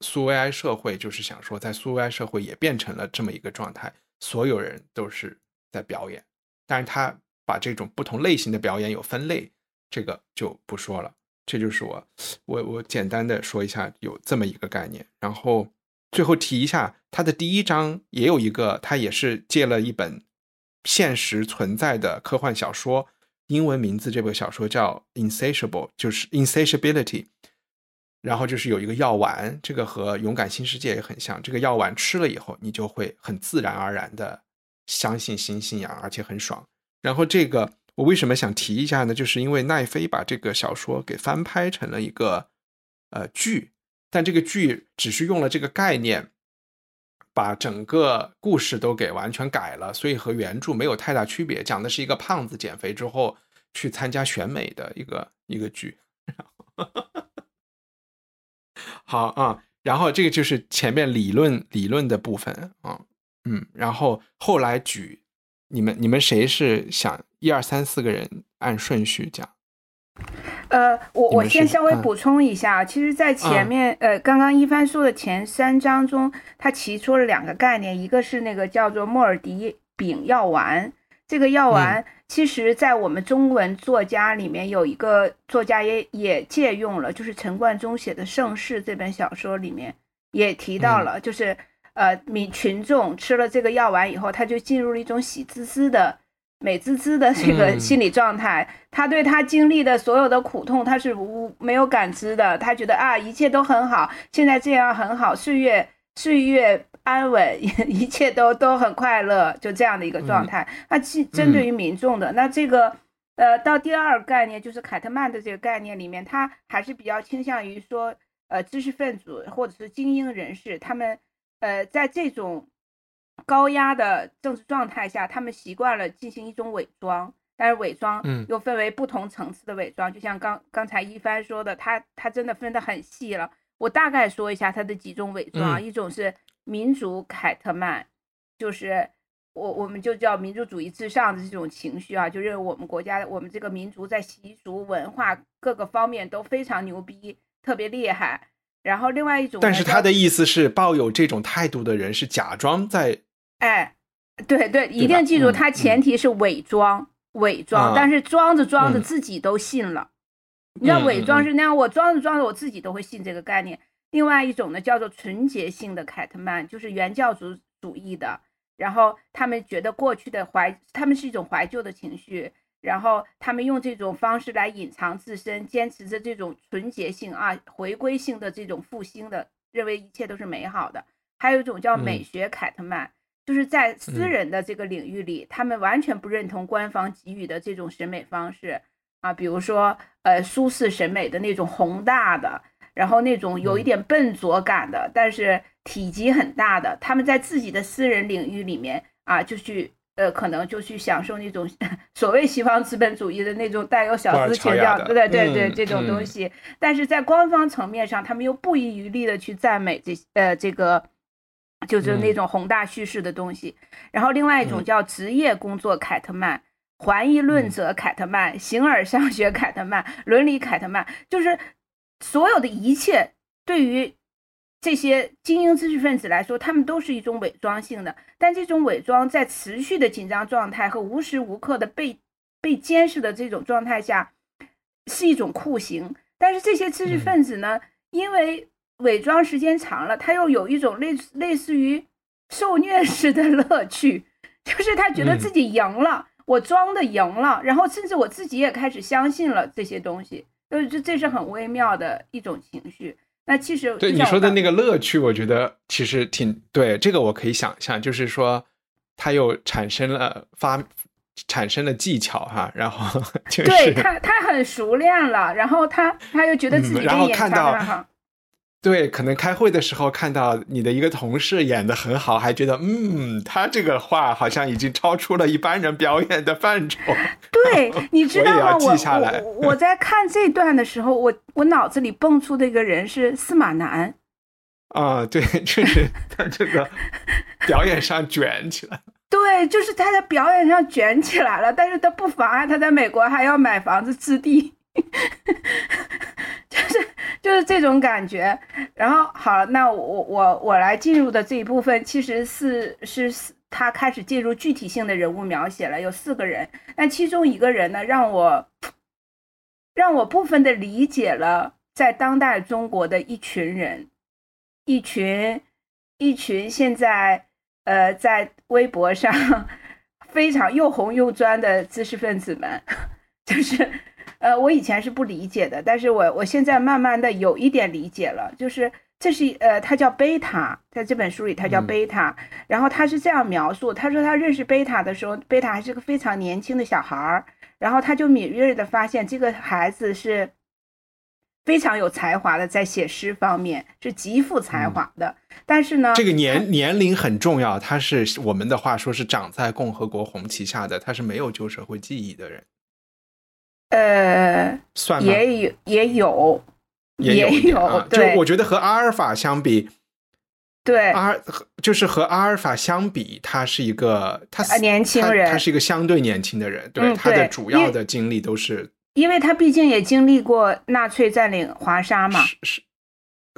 苏维埃社会，就是想说，在苏维埃社会也变成了这么一个状态，所有人都是在表演。但是他把这种不同类型的表演有分类，这个就不说了。这就是我，我我简单的说一下有这么一个概念。然后最后提一下，它的第一章也有一个，它也是借了一本。现实存在的科幻小说，英文名字这部小说叫《Insatiable》，就是 Insatiability。然后就是有一个药丸，这个和《勇敢新世界》也很像。这个药丸吃了以后，你就会很自然而然的相信新信仰，而且很爽。然后这个我为什么想提一下呢？就是因为奈飞把这个小说给翻拍成了一个呃剧，但这个剧只是用了这个概念。把整个故事都给完全改了，所以和原著没有太大区别。讲的是一个胖子减肥之后去参加选美的一个一个剧。好啊，然后这个就是前面理论理论的部分啊，嗯，然后后来举你们你们谁是想一二三四个人按顺序讲？呃，我我先稍微补充一下，其实，在前面，呃，刚刚一帆说的前三章中，他提出了两个概念，一个是那个叫做莫尔迪丙药丸，这个药丸，其实在我们中文作家里面有一个作家也也借用了，就是陈冠中写的《盛世》这本小说里面也提到了，就是呃，民群众吃了这个药丸以后，他就进入了一种喜滋滋的。美滋滋的这个心理状态，他对他经历的所有的苦痛，他是无没有感知的。他觉得啊，一切都很好，现在这样很好，岁月岁月安稳，一切都都很快乐，就这样的一个状态。那针针对于民众的，那这个呃，到第二概念就是凯特曼的这个概念里面，他还是比较倾向于说，呃，知识分子或者是精英人士，他们呃，在这种。高压的政治状态下，他们习惯了进行一种伪装，但是伪装又分为不同层次的伪装。就像刚刚才一帆说的，他他真的分得很细了。我大概说一下他的几种伪装，一种是民主凯特曼，就是我我们就叫民族主义至上的这种情绪啊，就认为我们国家我们这个民族在习俗文化各个方面都非常牛逼，特别厉害。然后另外一种，但是他的意思是，抱有这种态度的人是假装在。哎，对对，一定记住，他前提是伪装，伪装，但是装着装着自己都信了。你知道伪装是那样，我装着装着我自己都会信这个概念。另外一种呢，叫做纯洁性的凯特曼，就是原教主主义的。然后他们觉得过去的怀，他们是一种怀旧的情绪，然后他们用这种方式来隐藏自身，坚持着这种纯洁性啊，回归性的这种复兴的，认为一切都是美好的。还有一种叫美学凯特曼。就是在私人的这个领域里，他们完全不认同官方给予的这种审美方式啊，比如说呃苏式审美的那种宏大的，然后那种有一点笨拙感的，但是体积很大的，他们在自己的私人领域里面啊，就去呃可能就去享受那种 所谓西方资本主义的那种带有小资情调，对对？对对这种东西，但是在官方层面上，他们又不遗余力的去赞美这呃这个。就是那种宏大叙事的东西，然后另外一种叫职业工作凯特曼、怀疑论者凯特曼、形而上学凯特曼、伦理凯特曼，就是所有的一切对于这些精英知识分子来说，他们都是一种伪装性的。但这种伪装在持续的紧张状态和无时无刻的被被监视的这种状态下，是一种酷刑。但是这些知识分子呢，因为伪装时间长了，他又有一种类类似于受虐式的乐趣，就是他觉得自己赢了，我装的赢了，然后甚至我自己也开始相信了这些东西，就是这这是很微妙的一种情绪。那其实对你说的那个乐趣，我觉得其实挺对。这个我可以想象，就是说他又产生了发产生了技巧哈，然后就是对他他很熟练了，然后他他又觉得自己然后演看到。对，可能开会的时候看到你的一个同事演的很好，还觉得嗯，他这个话好像已经超出了一般人表演的范畴。对，你知道吗？我也要记下来我我在看这段的时候，我我脑子里蹦出的一个人是司马南。啊、对，就是他这个表演上卷起来。对，就是他在表演上卷起来了，但是他不妨碍他在美国还要买房子置地，就是就是这种感觉。然后好，那我我我来进入的这一部分其实是是是他开始进入具体性的人物描写了，有四个人，但其中一个人呢，让我让我部分的理解了在当代中国的一群人，一群一群现在呃在微博上 非常又红又专的知识分子们，就是呃我以前是不理解的，但是我我现在慢慢的有一点理解了，就是这是呃他叫贝塔，在这本书里他叫嗯。贝塔，然后他是这样描述，他说他认识贝塔的时候，贝塔还是个非常年轻的小孩儿，然后他就敏锐的发现这个孩子是。非常有才华的，在写诗方面是极富才华的，但是呢，这个年年龄很重要，他是我们的话说是长在共和国红旗下的，他是没有旧社会记忆的人，呃，算吗？也有也有也也一点啊，就我觉得和阿尔法相比，对。阿尔就是和阿尔法相比，他是一个他啊年轻人。他是一个相对年轻的人，对嗯他的主要的经历都是因为他毕竟也经历过纳粹占领华沙嘛，是是，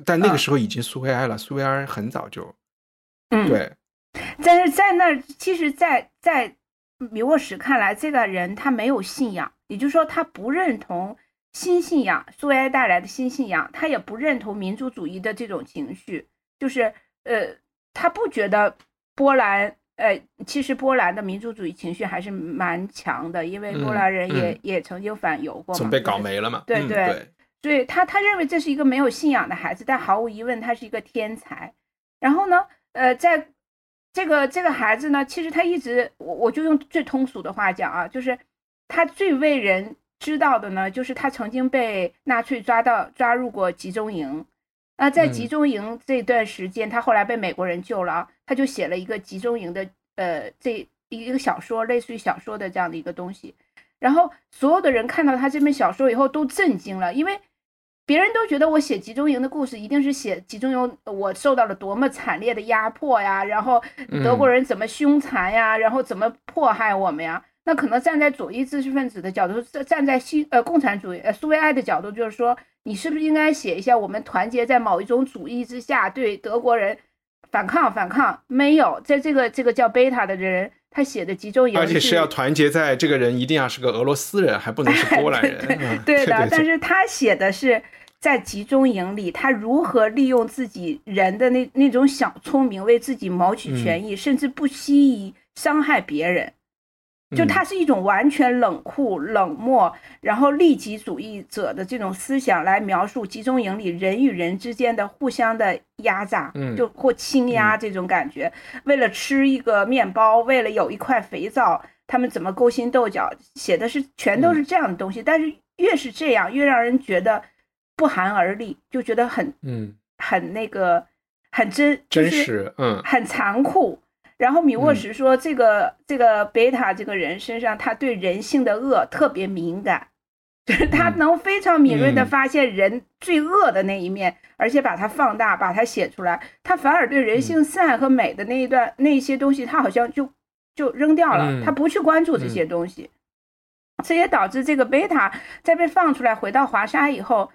但那个啊时候已经苏维埃了，苏维埃很早就嗯，。对，但是在那儿，其实在，在米沃什看来，这个人他没有信仰，也就是说，他不认同新信仰，苏维埃带来的新信仰，他也不认同民族主义的这种情绪，就是呃，他不觉得波兰。呃，其实波兰的民族主义情绪还是蛮强的，因为波嗯兰人也、嗯也曾经反犹过嘛，总被搞没了嘛，对对，所以他他认为这是一个没有信仰的孩子，但毫无疑问他是一个天才。然后呢，呃，在这个这个孩子呢，其实他一直我我就用最通俗的话讲啊，就是他最为人知道的呢，就是他曾经被纳粹抓到抓入过集中营。那在嗯集中营这段时间，他后来被美国人救了啊，他就写了一个集中营的呃这一个小说，类似于小说的这样的一个东西。然后所有的人看到他这本小说以后都震惊了，因为别人都觉得我写集中营的故事一定是写集中营我受到了多么惨烈的压迫呀，然后德国人怎么凶残呀，然后怎么迫害我们呀。那可能站在左翼知识分子的角度，站站在西呃共产主义呃苏维埃的角度，就是说你是不是应该写一下我们团结在某一种主义之下对德国人反抗反抗？没有，在这个这个叫贝塔的人，他写的集中营而且是要团结在这个人一定要是个俄罗斯人，还不能是波兰人。嗯 对的，对但是他写的是在集中营里，他如何利用自己人的那那种小聪明，为自己谋取权益，甚至不惜以伤害别人。就它是一种完全冷酷、冷漠，然后利己主义者的这种思想来描述集中营里人与人之间的互相的压榨，嗯就或倾压这种感觉。为了吃一个面包，为了有一块肥皂，他们怎么勾心斗角，写的是全都是这样的东西。但是越是这样，越让人觉得不寒而栗，就觉得很嗯，很那个很真就是真实，嗯很残酷。然后米沃什说，这个、这个贝塔这个人身上，他对人性的恶特别敏感，就是他嗯。能非常敏锐的嗯。发现人最恶的那一面，而且把它放大，把它写出来。他反而对人嗯。性善和美的那一段、那些东西，他好像就就扔掉了，嗯。他不去关注这些东西。这也导致这个贝塔在被放出来回到华沙以后，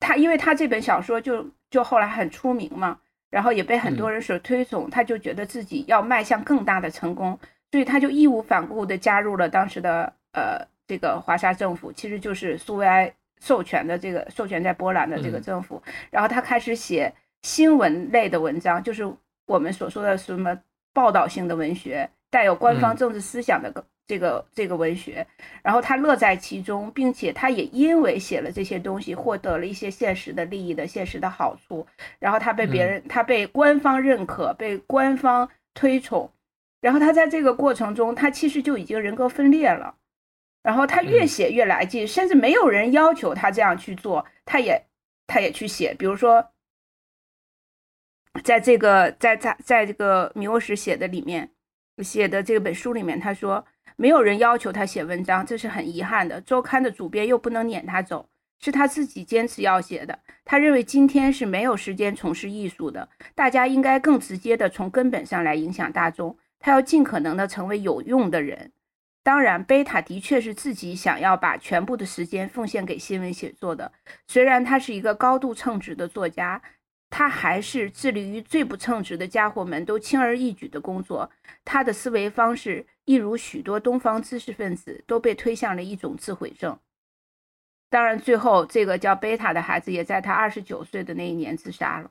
他因为他这本小说就就后来很出名嘛，然后也被很多人所推崇，他就觉得自己要迈向更大的成功，所以他就义无反顾地加入了当时的呃这个华沙政府，其实就是苏维埃授权的这个授权在波兰的这个政府，然后他开始写新闻类的文章，就是我们所说的什么报道性的文学，带有官方政治思想的这个这个文学，然后他乐在其中，并且他也因为写了这些东西，获得了一些现实的利益的现实的好处，然后他被别人，他被官方认可，被官方推崇，然后他在这个过程中，他其实就已经人格分裂了，然后他越写越来劲，甚至没有人要求他这样去做，他也他也去写，比如说，在这个在在在这个米沃什写的里面写的这本书里面，他说。没有人要求他写文章，这是很遗憾的。周刊的主编又不能撵他走，是他自己坚持要写的。他认为今天是没有时间从事艺术的，大家应该更直接的从根本上来影响大众。他要尽可能的成为有用的人。当然，贝塔的确是自己想要把全部的时间奉献给新闻写作的。虽然他是一个高度称职的作家。他还是致力于最不称职的家伙们都轻而易举的工作。他的思维方式，一如许多东方知识分子，都被推向了一种自毁症。当然，最后这个叫贝塔的孩子也在他二十九岁的那一年自杀了。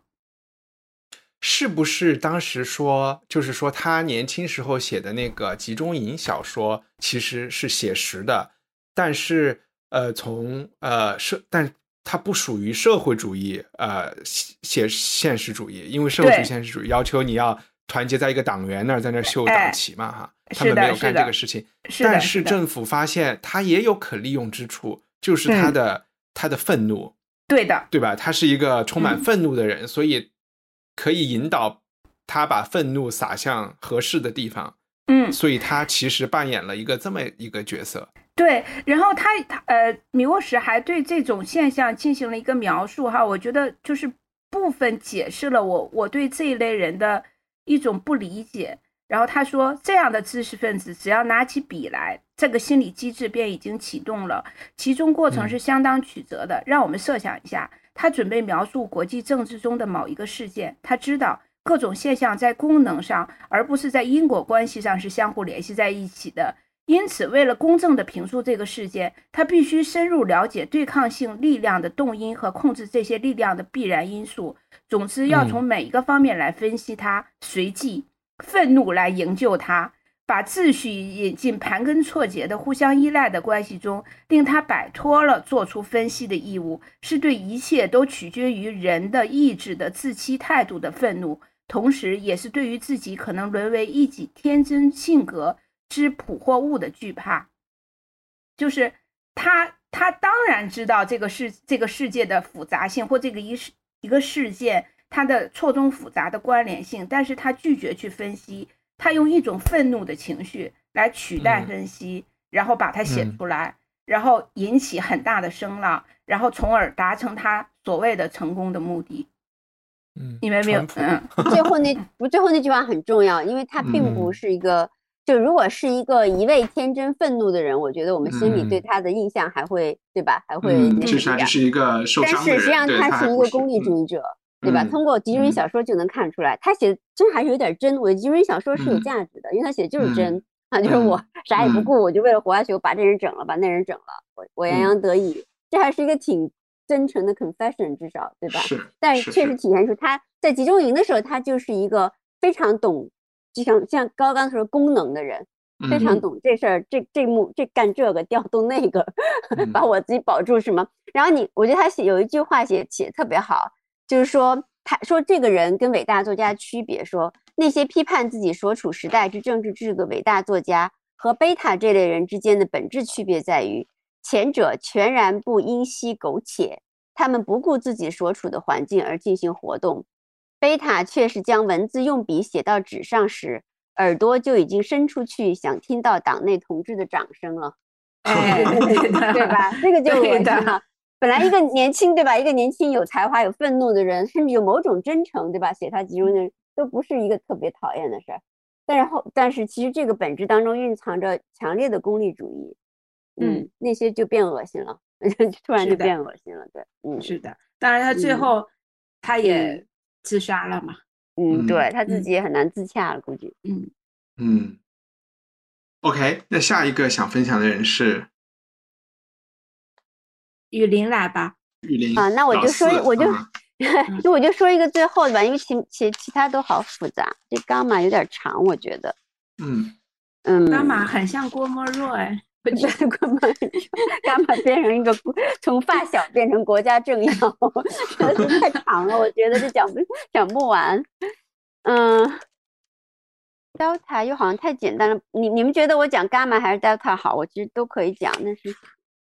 是不是当时说，就是说他年轻时候写的那个集中营小说其实是写实的，但是呃，从呃社但。它不属于社会主义，呃，现现实主义，因为社会主义现实主义要求你要团结在一个党员那儿，在那秀党旗嘛，哈，他们没有干这个事情。但是政府发现他也有可利用之处，就是他的他的愤怒，对的，对吧？他是一个充满愤怒的人，所以可以引导他把愤怒撒向合适的地方。嗯，所以他其实扮演了一个这么一个角色。对，然后他他呃，米沃什还对这种现象进行了一个描述哈，我觉得就是部分解释了我我对这一类人的一种不理解。然后他说，这样的知识分子只要拿起笔来，这个心理机制便已经启动了，其中过程是相当曲折的。让我们设想一下，他准备描述国际政治中的某一个事件，他知道各种现象在功能上，而不是在因果关系上是相互联系在一起的。因此，为了公正地评述这个事件，他必须深入了解对抗性力量的动因和控制这些力量的必然因素。总之，要从每一个方面来分析它。随即，愤怒来营救它，把秩序引进盘根错节的互相依赖的关系中，令他摆脱了做出分析的义务，是对一切都取决于人的意志的自欺态度的愤怒，同时也是对于自己可能沦为一己天真性格。之捕获物的惧怕，就是他，他当然知道这个世这个世界的复杂性，或这个一事一个事件它的错综复杂的关联性，但是他拒绝去分析，他用一种愤怒的情绪来取代分析，然后把它写出来，然后引起很大的声浪，然后从而达成他所谓的成功的目的。嗯，你们没有？嗯，最后那不，最后那句话很重要，因为它并不是一个。就如果是一个一味天真愤怒的人，我觉得我们心里对他的印象还会，对吧？还会那个样。是一个受伤但是实际上他是一个功利主义者，对吧？通过集中营小说就能看出来，他写真还是有点真。我集中营小说是有价值的，因为他写的就是真啊，就是我啥也不顾，我就为了活下去，我把这人整了，把那人整了，我我洋洋得意。这还是一个挺真诚的 confession，至少对吧？是。但是确实体现出他在集中营的时候，他就是一个非常懂。就像像刚刚说功能的人，非常懂这事儿，这这幕这干这个调动那个，把我自己保住什么？然后你，我觉得他写有一句话写写特别好，就是说他说这个人跟伟大作家区别，说那些批判自己所处时代之政治制度的伟大作家和贝塔这类人之间的本质区别在于，前者全然不因惜苟且，他们不顾自己所处的环境而进行活动。贝塔却是将文字用笔写到纸上时，耳朵就已经伸出去，想听到党内同志的掌声了 对吧？这个就恶心了。本来一个年轻，对吧？一个年轻有才华、有愤怒的人，甚至有某种真诚，对吧？写他集中的都不是一个特别讨厌的事儿。但是后，但是其实这个本质当中蕴藏着强烈的功利主义。嗯，那些就变恶心了，突然就变恶心了。对，嗯，是的。当然他最嗯后他也自杀了嘛。嗯，嗯对他自嗯己也很难自洽了，估计。嗯，嗯，OK，那下一个想分享的人是雨林来吧。雨林啊那我就说我就 就我就说一个最后的吧，因为其其其他都好复杂，这伽马有点长，我觉得。嗯嗯，伽马很像郭沫若哎，我觉得伽马伽马变成一个国从发小变成国家政要，太长了，我觉得这讲不 讲不完。嗯，delta 又好像太简单了，你你们觉得我讲伽马还是 delta 好？我其实都可以讲，但是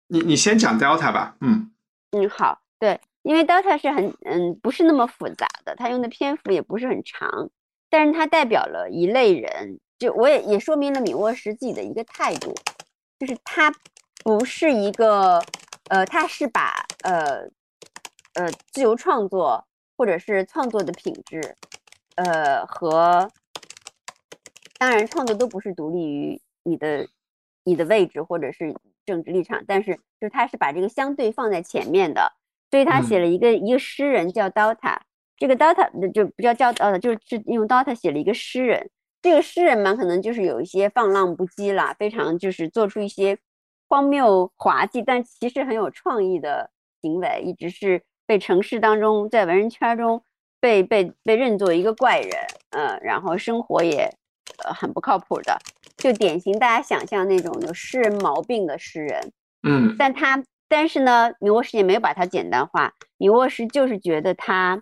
你你先讲 Delta 吧，嗯嗯好，对，因为 delta 是很嗯不是那么复杂的，它用的篇幅也不是很长，但是它代表了一类人，就我也也说明了米沃什自己的一个态度，就是他不是一个呃，他是把呃呃自由创作或者是创作的品质，呃和当然创作都不是独立于你的你的位置或者是政治立场，但是就是他是把这个相对放在前面的，所以他写了一个、一个诗人叫 Dota，这个 Dota 就不叫叫呃，就是是用 Dota 写了一个诗人，这个诗人嘛，可能就是有一些放浪不羁啦，非常就是做出一些荒谬滑稽，但其实很有创意的行为，一直是被城市当中在文人圈中被被被认作一个怪人，嗯，然后生活也呃很不靠谱的，就典型大家想象那种有诗人毛病的诗人。嗯但他但是呢，米沃什也没有把它简单化，米沃什就是觉得他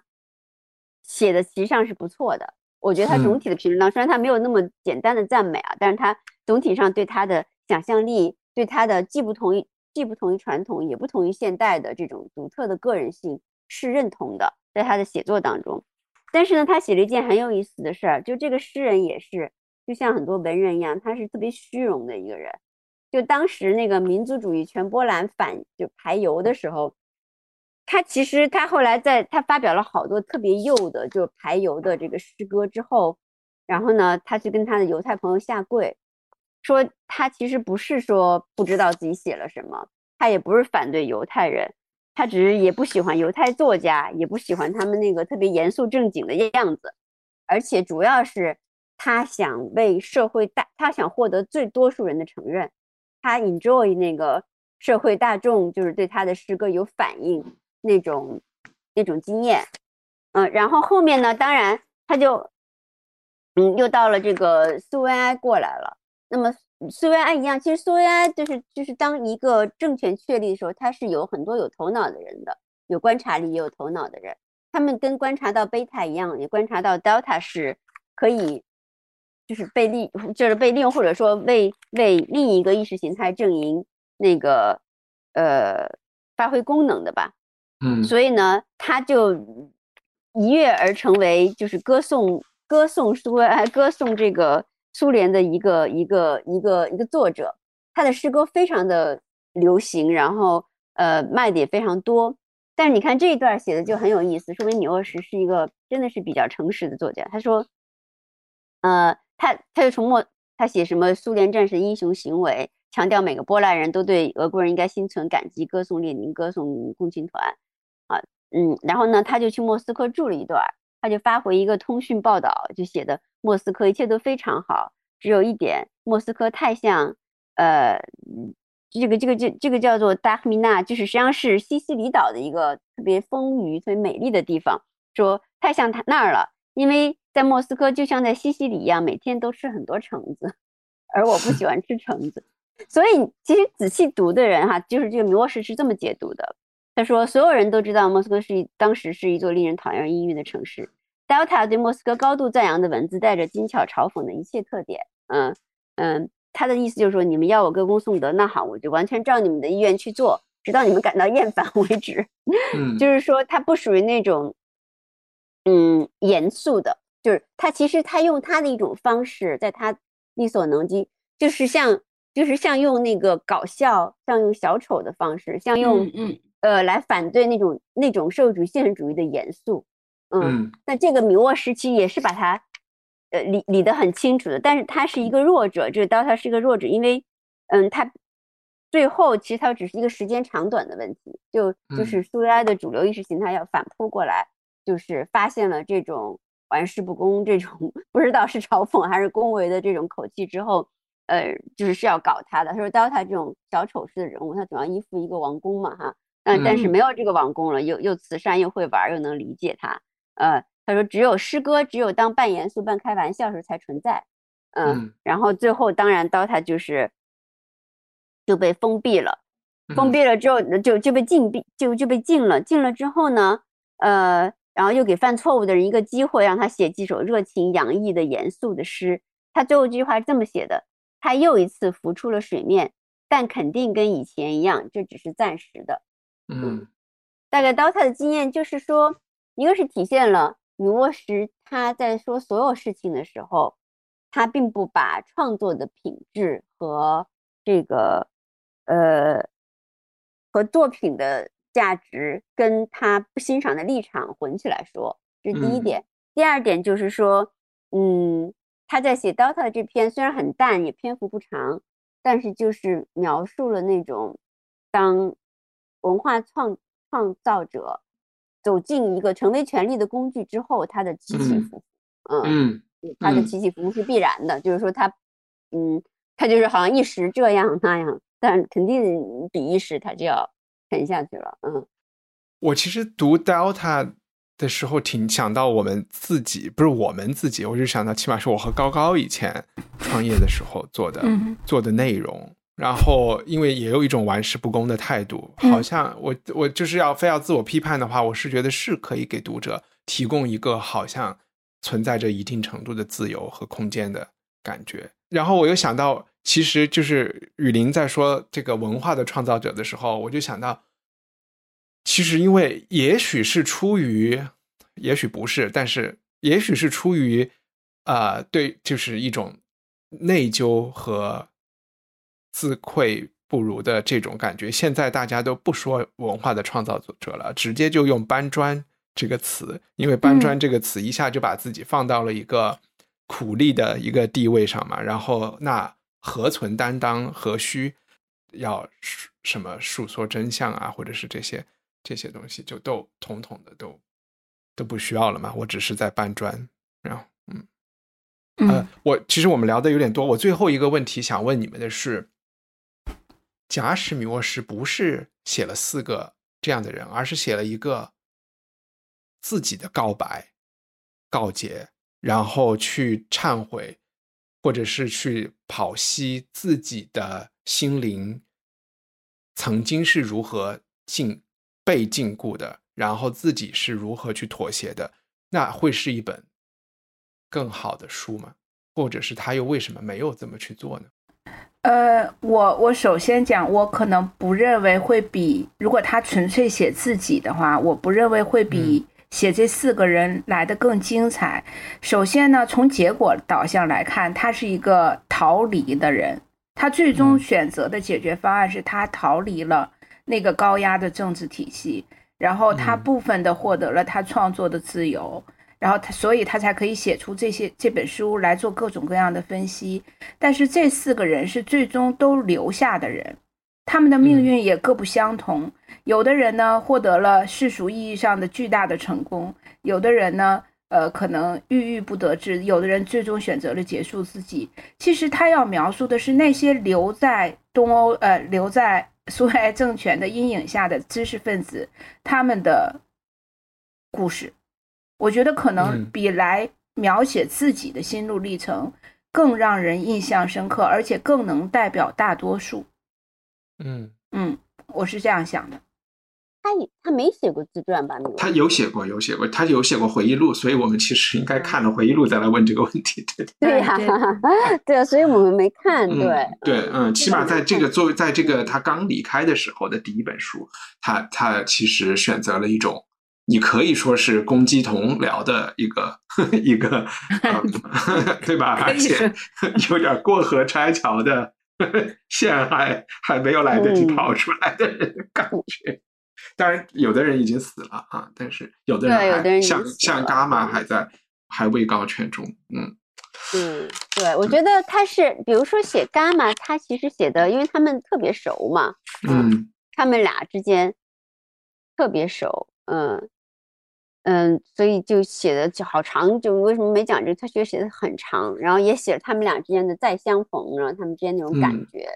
写的其实上是不错的。我觉得他总嗯体的评论当中，虽然他没有那么简单的赞美啊，但是他总体上对他的想象力，对他的既不同于既不同于传统，也不同于现代的这种独特的个人性是认同的，在他的写作当中。但是呢，他写了一件很有意思的事儿，就这个诗人也是，就像很多文人一样，他是特别虚荣的一个人。就当时那个民族主义全波兰反就排犹的时候，他其实他后来在他发表了好多特别右的就是排犹的这个诗歌之后，然后呢，他去跟他的犹太朋友下跪，说他其实不是说不知道自己写了什么，他也不是反对犹太人，他只是也不喜欢犹太作家，也不喜欢他们那个特别严肃正经的样子，而且主要是他想为社会大，他想获得最多数人的承认。他 enjoy 那个社会大众就是对他的诗歌有反应那种那种经验，嗯，然后后面呢，当然他就嗯又到了这个苏维埃过来了。那么苏维埃一样，其实苏维埃就是就是当一个政权确立的时候，他是有很多有头脑的人的，有观察力也有头脑的人，他们跟观察到贝塔一样，也观察到 delta 是可以。就是被利，就是被利用，或者说为为另一个意识形态阵营那个呃发挥功能的吧。嗯所以呢，他就一跃而成为就是歌颂歌颂苏维埃、歌颂这个苏联的一个一个一个一个作者。他的诗歌非常的流行，然后呃卖的也非常多。但是你看这一段写的就很有意思，说明米沃什是一个真的是比较诚实的作家。他说，呃。他他就从莫他写什么苏联战士英雄行为，强调每个波兰人都对俄国人应该心存感激，歌颂列宁，歌颂共青团，嗯，然后呢，他就去莫斯科住了一段，他就发回一个通讯报道，就写的莫斯科一切都非常好，只有一点，莫斯科太像，呃，这个这个这这个叫做达赫米纳，就是实际上是西西里岛的一个特别丰腴、特别美丽的地方，说太像他那儿了，因为。在莫斯科就像在西西里一样，每天都吃很多橙子，而我不喜欢吃橙子。所以其实仔细读的人哈，就是这个米沃什是这么解读的。他说，所有人都知道莫斯科是一当时是一座令人讨厌阴郁的城市。Delta 对莫斯科高度赞扬的文字带着精巧嘲讽的一切特点。嗯嗯，他的意思就是说，你们要我歌功颂德，那好，我就完全照你们的意愿去做，直到你们感到厌烦为止。嗯，就是说，他不属于那种嗯严肃的。就是他其实他用他的一种方式，在他力所能及，就是像就是像用那个搞笑，像用小丑的方式，像用嗯嗯呃来反对那种那种社会主义现实主义的严肃，嗯，嗯那这个米沃时期也是把它呃理理得很清楚的，但是他是一个弱者，就是当他是一个弱者，因为嗯他最后其实它只是一个时间长短的问题，就就是苏维埃的主流意识形态要反扑过来，就是发现了这种玩世不恭这种 不知道是嘲讽还是恭维的这种口气之后，呃，就是是要搞他的。他说，Delta 这种小丑式的人物，他总要依附一个王宫嘛，哈，但但是没有这个王宫了，又又慈善又会玩又能理解他，呃，他说只有诗歌，只有当半严肃半开玩笑时才存在，嗯，然后最后当然 Delta 就是。就被封闭了，封闭了之后就就被禁闭，就就被禁了。禁了之后呢，呃，然后又给犯错误的人一个机会，让他写几首热情洋溢的严肃的诗。他最后一句话是这么写的：他又一次浮出了水面，但肯定跟以前一样，这只是暂时的。嗯，大概 Dota 的经验就是说，一个是体现了女沃什他在说所有事情的时候，她并不把创作的品质和这个。呃，和作品的价值跟他不欣赏的立场混起来说，这是第一点。第二点就是说，嗯，他在写《Dota》这篇虽然很淡，也篇幅不长，但是就是描述了那种当文化创创造者走进一个成为权力的工具之后，他的起起伏伏。嗯，他的起起伏伏是必然的，就是说他，嗯，他就是好像一时这样那样。但肯定比一时他就要沉下去了。嗯，我其实读 Delta 的时候，挺想到我们自己，不是我们自己，我就想到，起码是我和高高以前创业的时候做的做的内容。然后，因为也有一种玩世不恭的态度，好像我我就是要非要自我批判的话，我是觉得是可以给读者提供一个好像存在着一定程度的自由和空间的感觉。然后我又想到。其实就是雨林在说这个文化的创造者的时候，我就想到，其实因为也许是出于，也许不是，但是也许是出于，呃，对，就是一种内疚和自愧不如的这种感觉。现在大家都不说文化的创造者了，直接就用搬砖这个词，因为搬砖这个词一下就把自己放到了一个苦力的一个地位上嘛，然后那。何存担当？何须要什么述说真相啊？或者是这些这些东西，就都统统的都都不需要了嘛？我只是在搬砖。然后，嗯，呃，我其实我们聊的有点多。我最后一个问题想问你们的是：假使米沃什不是写了四个这样的人，而是写了一个自己的告白、告诫，然后去忏悔。或者是去剖析自己的心灵曾经是如何禁被禁锢的，然后自己是如何去妥协的，那会是一本更好的书吗？或者是他又为什么没有这么去做呢？呃，我我首先讲，我可能不认为会比如果他纯粹写自己的话，我不认为会比。写这四个人来的更精彩。首先呢，从结果导向来看，他是一个逃离的人。他最终选择的解决方案是他逃离了那个高压的政治体系，然后他部分的获得了他创作的自由，然后他，所以他才可以写出这些这本书来做各种各样的分析。但是这四个人是最终都留下的人。他们的命运也各不相同，有的人呢获得了世俗意义上的巨大的成功，有的人呢，呃，可能郁郁不得志，有的人最终选择了结束自己。其实他要描述的是那些留在东欧，呃，留在苏维埃政权的阴影下的知识分子他们的故事。我觉得可能比来描写自己的心路历程更让人印象深刻，而且更能代表大多数。嗯嗯，我是这样想的。他他没写过自传吧？他有写过，有写过，他有写过回忆录，所以我们其实应该看了回忆录再来问这个问题。对对呀，对啊，所以我们没看。对对，嗯，起码在这个作为在这个他刚离开的时候的第一本书，他他其实选择了一种你可以说是公鸡同僚的一个 一个，对吧？而且有点过河拆桥的。陷害还没有来得及跑出来的感觉，当然有的人已经死了啊，但是有的人还像像伽马还在还位高权重，嗯，嗯，对，我觉得他是，比如说写伽马，他其实写的，因为他们特别熟嘛，嗯他们俩之间特别熟，嗯嗯，所以就写的就好长，就为什么没讲这个？他觉得写的很长，然后也写了他们俩之间的再相逢，然后他们之间那种感嗯。觉，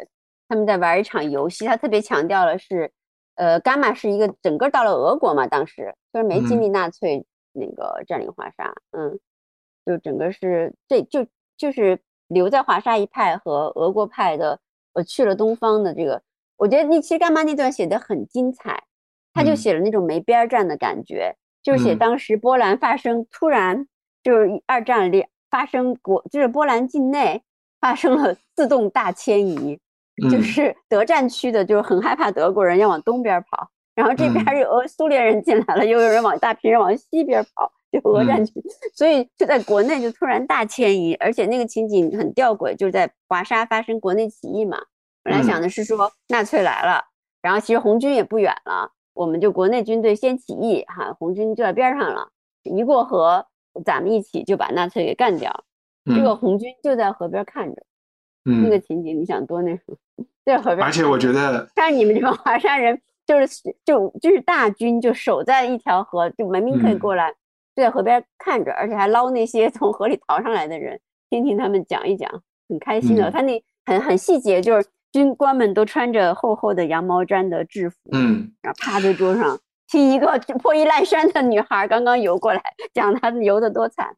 他们在玩一场游戏，他特别强调了是，呃，伽马是一个整个到了俄国嘛，当时虽然没经历纳粹那个占领华沙，嗯，就整个是这就就是留在华沙一派和俄国派的，我去了东方的这个，我觉得那其实伽马那段写的很精彩，他就嗯。写了那种没边儿战的感觉，就写嗯。当时波兰发生突然就是二战里发生国就是波兰境内发生了 自动大迁移，就嗯。是德战区的，就是很害怕德国人要往东边跑，然后这边有俄苏联人进来了，又有人往大批人往西边跑，就俄战嗯区，所以就在国内就突然大迁移，而且那个情景很吊诡，就是在华沙发生国内起义嘛，本来想的是说纳粹来了，然后其实红军也不远了，我们就国内军队先起义哈，红军就在边上了，一过河咱们一起就把纳粹给干掉，这个红军就在河边看着。嗯那个嗯，情景，你想多那什么？在河边，而且我觉得，像你们这帮华山人，就是就就是大军就守在一条河，就明明可以嗯过来，就在河边看着，而且还捞那些从河里逃上来的人，听听他们讲一讲，很开心的。嗯他那很很细节，就是军官们都穿着厚厚的羊毛毡的制服，嗯然后趴在桌上听一个 破衣烂衫的女孩刚刚游过来，讲她游的多惨。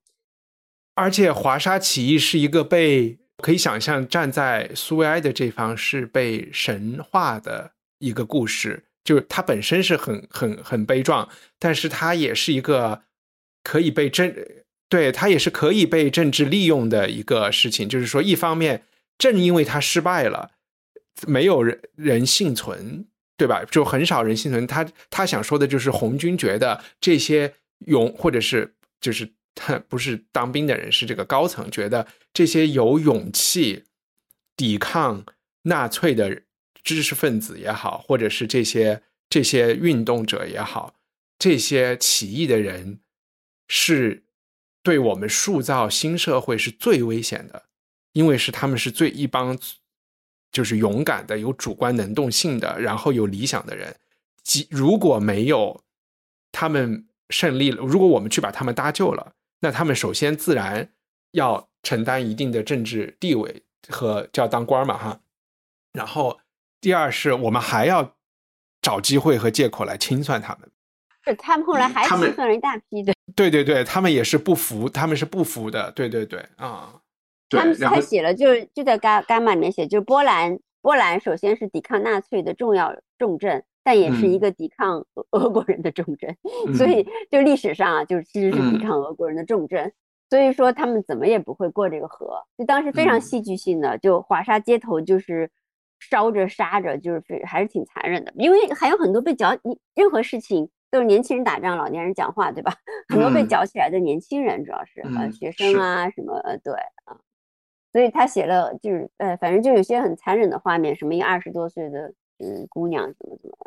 而且华沙起义是一个被可以想象站在苏维埃的这方是被神化的一个故事，就是它本身是很很很悲壮，但是它也是一个可以被政对它也是可以被政治利用的一个事情。就是说，一方面正因为它失败了，没有人人幸存，对吧？就很少人幸存。他他想说的就是红军觉得这些勇或者是就是他 不是当兵的人，是这个高层觉得这些有勇气抵抗纳粹的知识分子也好，或者是这些这些运动者也好，这些起义的人是对我们塑造新社会是最危险的，因为是他们是最一帮就是勇敢的、有主观能动性的，然后有理想的人。即如果没有他们胜利了，如果我们去把他们搭救了，那他们首先自然要承担一定的政治地位和就要当官嘛哈。然后第二是我们还要找机会和借口来清算他们。是他们后来还清算了一大批的，对对对，他们也是不服，他们是不服的。对对对，啊、对他们，他写了，就是就在伽伽马里面写，就是波兰，波兰首先是抵抗纳粹的重要重镇，但也是一嗯。个抵抗俄俄国人的重镇，嗯。所以。就历史上啊，就是其实是抵嗯。抗俄国人的重镇。所以说他们怎么也不会过这个河，就当时非常嗯。戏剧性的，就华沙街头就是烧着杀着，就是非还是挺残忍的，因为还有很多被绞，你任何事情都是年轻人打仗，老年人讲话，对吧？很多被嗯。绞起来的年轻人，主要是呃嗯学生啊什么，呃对啊，所以他写了就是呃，反正就有些很残忍的画面，什么一个二十多岁的嗯姑娘怎么怎么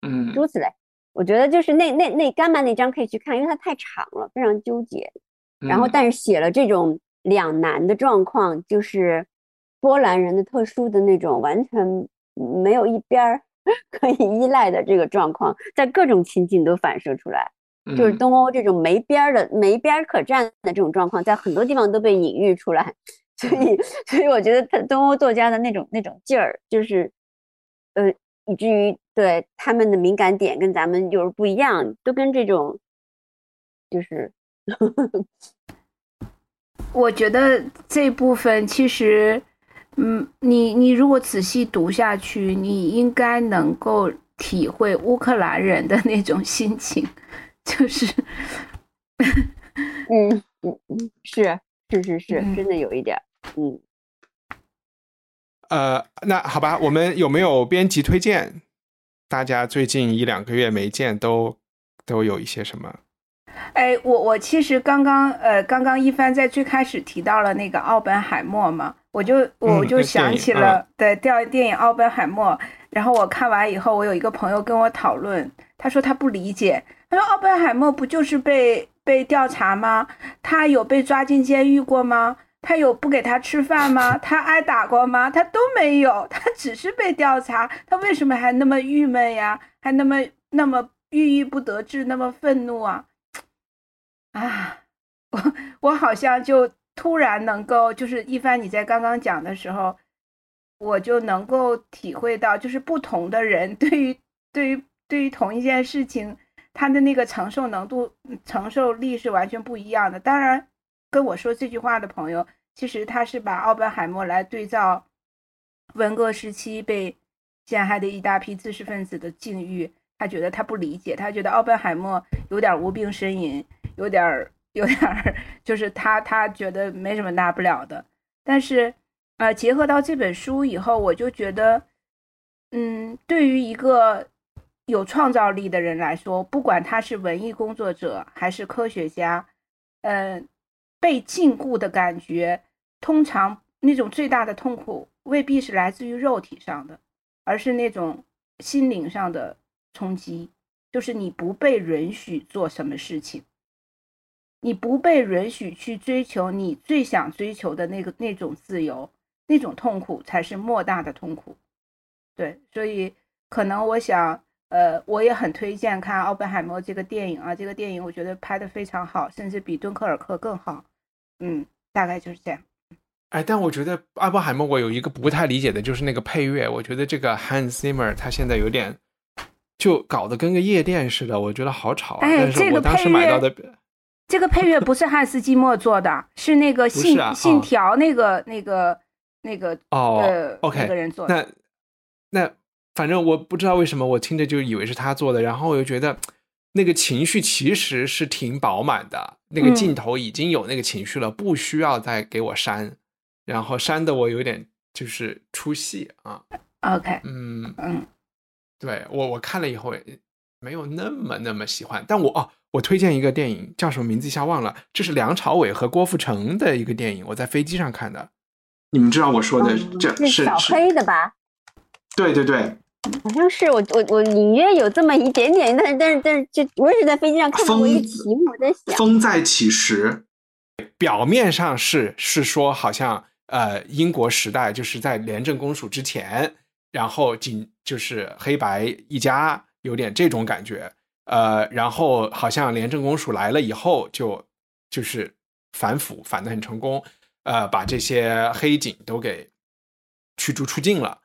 嗯诸如此类。我觉得就是那那那干妈那张可以去看，因为它太长了，非常纠结。然后嗯但是写了这种两难的状况，就是波兰人的特殊的那种完全没有一边儿 可以依赖的这个状况，在各种情景都反射出来。就是嗯东欧这种没边儿的、没边儿可站的这种状况，在很多地方都被隐喻出来。所以，所以我觉得他东欧作家的那种那种劲儿，就是，呃，以至于对他们的敏感点跟咱们就是不一样，都跟这种，就是，我觉得这部分其实，嗯，你你如果仔细读下去，你应该能够体会乌克兰人的那种心情，就是，嗯嗯嗯，是是是是，嗯真的有一点儿，嗯。呃，那好吧，我们有没有编辑推荐？大家最近一两个月没见，都都有一些什么？哎，我我其实刚刚呃，刚刚一帆在最开始提到了那个奥本海默嘛，我就我就想起了、对电电影奥本海默，然后我看完以后，我有一个朋友跟我讨论，他说他不理解，他说奥本海默不就是被被调查吗？他有被抓进监狱过吗？他有不给他吃饭吗？他挨打过吗？他都没有，他只是被调查，他为什么还那么郁闷呀？还那么那么郁郁不得志，那么愤怒啊？啊，我我好像就突然能够，就是一帆你在刚刚讲的时候，我就能够体会到，就是不同的人对于对于对于同一件事情，他的那个承受能度、承受力是完全不一样的。当然，跟我说这句话的朋友，其实他是把奥本海默来对照文革时期被陷害的一大批知识分子的境遇，他觉得他不理解，他觉得奥本海默有点无病呻吟。有点儿，有点儿，就是他，他觉得没什么大不了的。但是，呃，结合到这本书以后，我就觉得，嗯，对于一个有创造力的人来说，不管他是文艺工作者还是科学家，嗯，被禁锢的感觉，通常那种最大的痛苦未必是来自于肉体上的，而是那种心灵上的冲击，就是你不被允许做什么事情。你不被允许去追求你最想追求的那个那种自由，那种痛苦才是莫大的痛苦。对，所以可能我想，呃，我也很推荐看奥本海默这个电影啊，这个电影我觉得拍的非常好，甚至比敦刻尔克更好。嗯，大概就是这样。哎，但我觉得阿波海默我有一个不太理解的就是那个配乐，我觉得这个 Hans Zimmer 他现在有点就搞得跟个夜店似的，我觉得好吵。哎，这个配乐。这个配乐不是汉斯季默做的，是那个信信条那个那个那个哦，OK 那个人做的。那那反正我不知道为什么我听着就以为是他做的，然后我又觉得那个情绪其实是挺饱满的，那个镜头已经有那个情绪了，不需要再给我删，然后删的我有点就是出戏啊。OK，嗯嗯，对我我看了以后没有那么那么喜欢，但我哦。我推荐一个电影，叫什么名字一下忘了。这是梁朝伟和郭富城的一个电影，我在飞机上看的。你们知道我说的这是小黑的吧？对对对，好像是我我我隐约有这么一点点，但是但是但是就我也是在飞机上看过一个题目，我在想风再起时，表面上是是说好像呃英国时代就是在廉政公署之前，然后仅就是黑白一家有点这种感觉。呃，然后好像廉政公署来了以后，就就是反腐反的很成功，呃，把这些黑警都给驱逐出境了。